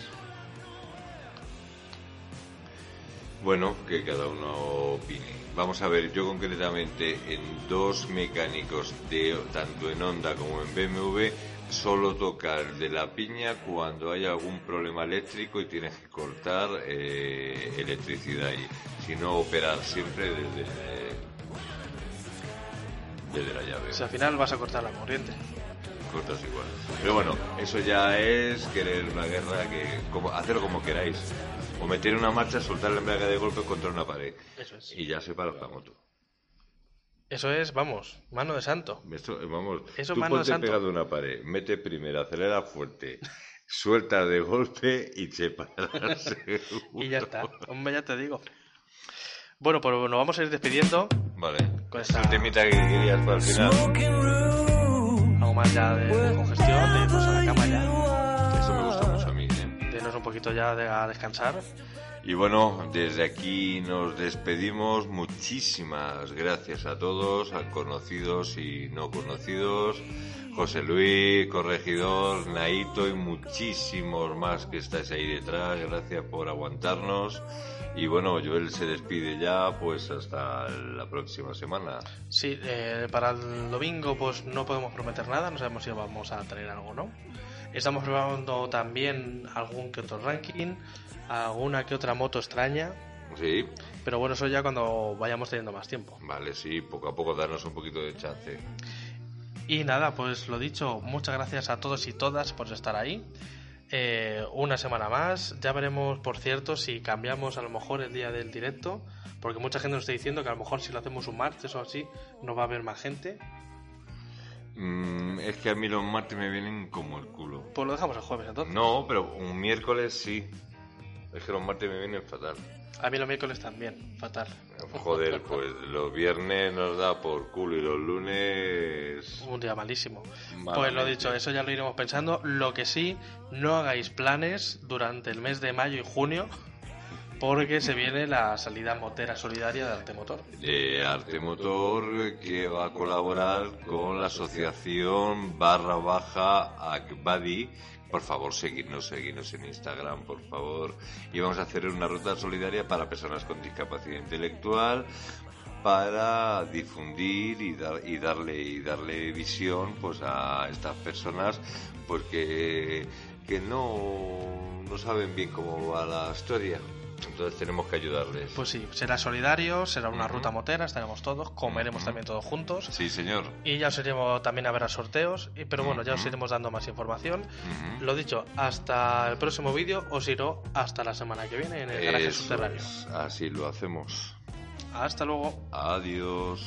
Bueno, que cada uno opine. Vamos a ver, yo concretamente en dos mecánicos de tanto en Honda como en BMW solo tocar de la piña cuando hay algún problema eléctrico y tienes que cortar eh, electricidad ahí. Si no, operar siempre desde, desde la llave. O sea, al final vas a cortar la corriente. Cortas igual. Pero bueno, eso ya es querer una guerra que como, hacerlo como queráis. O meter una marcha, soltar la embrague de golpe contra una pared. Eso es. Y ya se para la moto. Eso es, vamos, mano de santo. Esto, eh, vamos, Eso, tú mano de ponte santo. pegado a una pared, mete primero, acelera fuerte, suelta de golpe y se para. Y ya está. Hombre, ya te digo. Bueno, pues nos vamos a ir despidiendo. Vale. Con ¿Es esta- el temita que querías para el final? Algo más ya de congestión, de irnos a la cama ya. Eso me gusta mucho a mí. ¿eh? De irnos un poquito ya de, a descansar. Y bueno, desde aquí nos despedimos. Muchísimas gracias a todos, a conocidos y no conocidos. José Luis, corregidor, Naito y muchísimos más que estáis ahí detrás. Gracias por aguantarnos. Y bueno, Joel se despide ya, pues hasta la próxima semana. Sí, eh, para el domingo pues no podemos prometer nada, no sabemos si vamos a traer algo o no. Estamos probando también algún que otro ranking, alguna que otra moto extraña, Sí, pero bueno, eso ya cuando vayamos teniendo más tiempo. vale, sí, poco a poco darnos un poquito de chance. Y nada, pues lo dicho, muchas gracias a todos y todas por estar ahí. Eh, una semana más, ya veremos, por cierto, si cambiamos a lo mejor el día del directo, porque mucha gente nos está diciendo que a lo mejor si lo hacemos un martes o así, no va a haber más gente. Mm, es que a mí los martes me vienen como el culo. Pues lo dejamos el jueves entonces. No, pero un miércoles sí. Es que los martes me vienen fatal. A mí los miércoles también, fatal. Joder, pues los viernes nos da por culo y los lunes... Un día malísimo. Malamente. Pues lo dicho, eso ya lo iremos pensando. Lo que sí, no hagáis planes durante el mes de mayo y junio, porque se viene la salida motera solidaria de Artemotor. de Arte Motor que va a colaborar con la asociación barra baja Akbadi. Por favor, seguidnos, seguidnos en Instagram, por favor. Y vamos a hacer una ruta solidaria para personas con discapacidad intelectual para difundir y, dar, y darle y darle visión pues a estas personas pues que, que no, no saben bien cómo va la historia entonces tenemos que ayudarles Pues sí, será solidario, será una ruta motera, estaremos todos, comeremos también todos juntos. sí señor Y ya os iremos también a ver a sorteos, y- pero bueno, ya os iremos dando más información. Lo dicho, hasta el próximo vídeo, os iré hasta la semana que viene en el garaje subterráneo. es, así lo hacemos. Hasta luego. Adiós.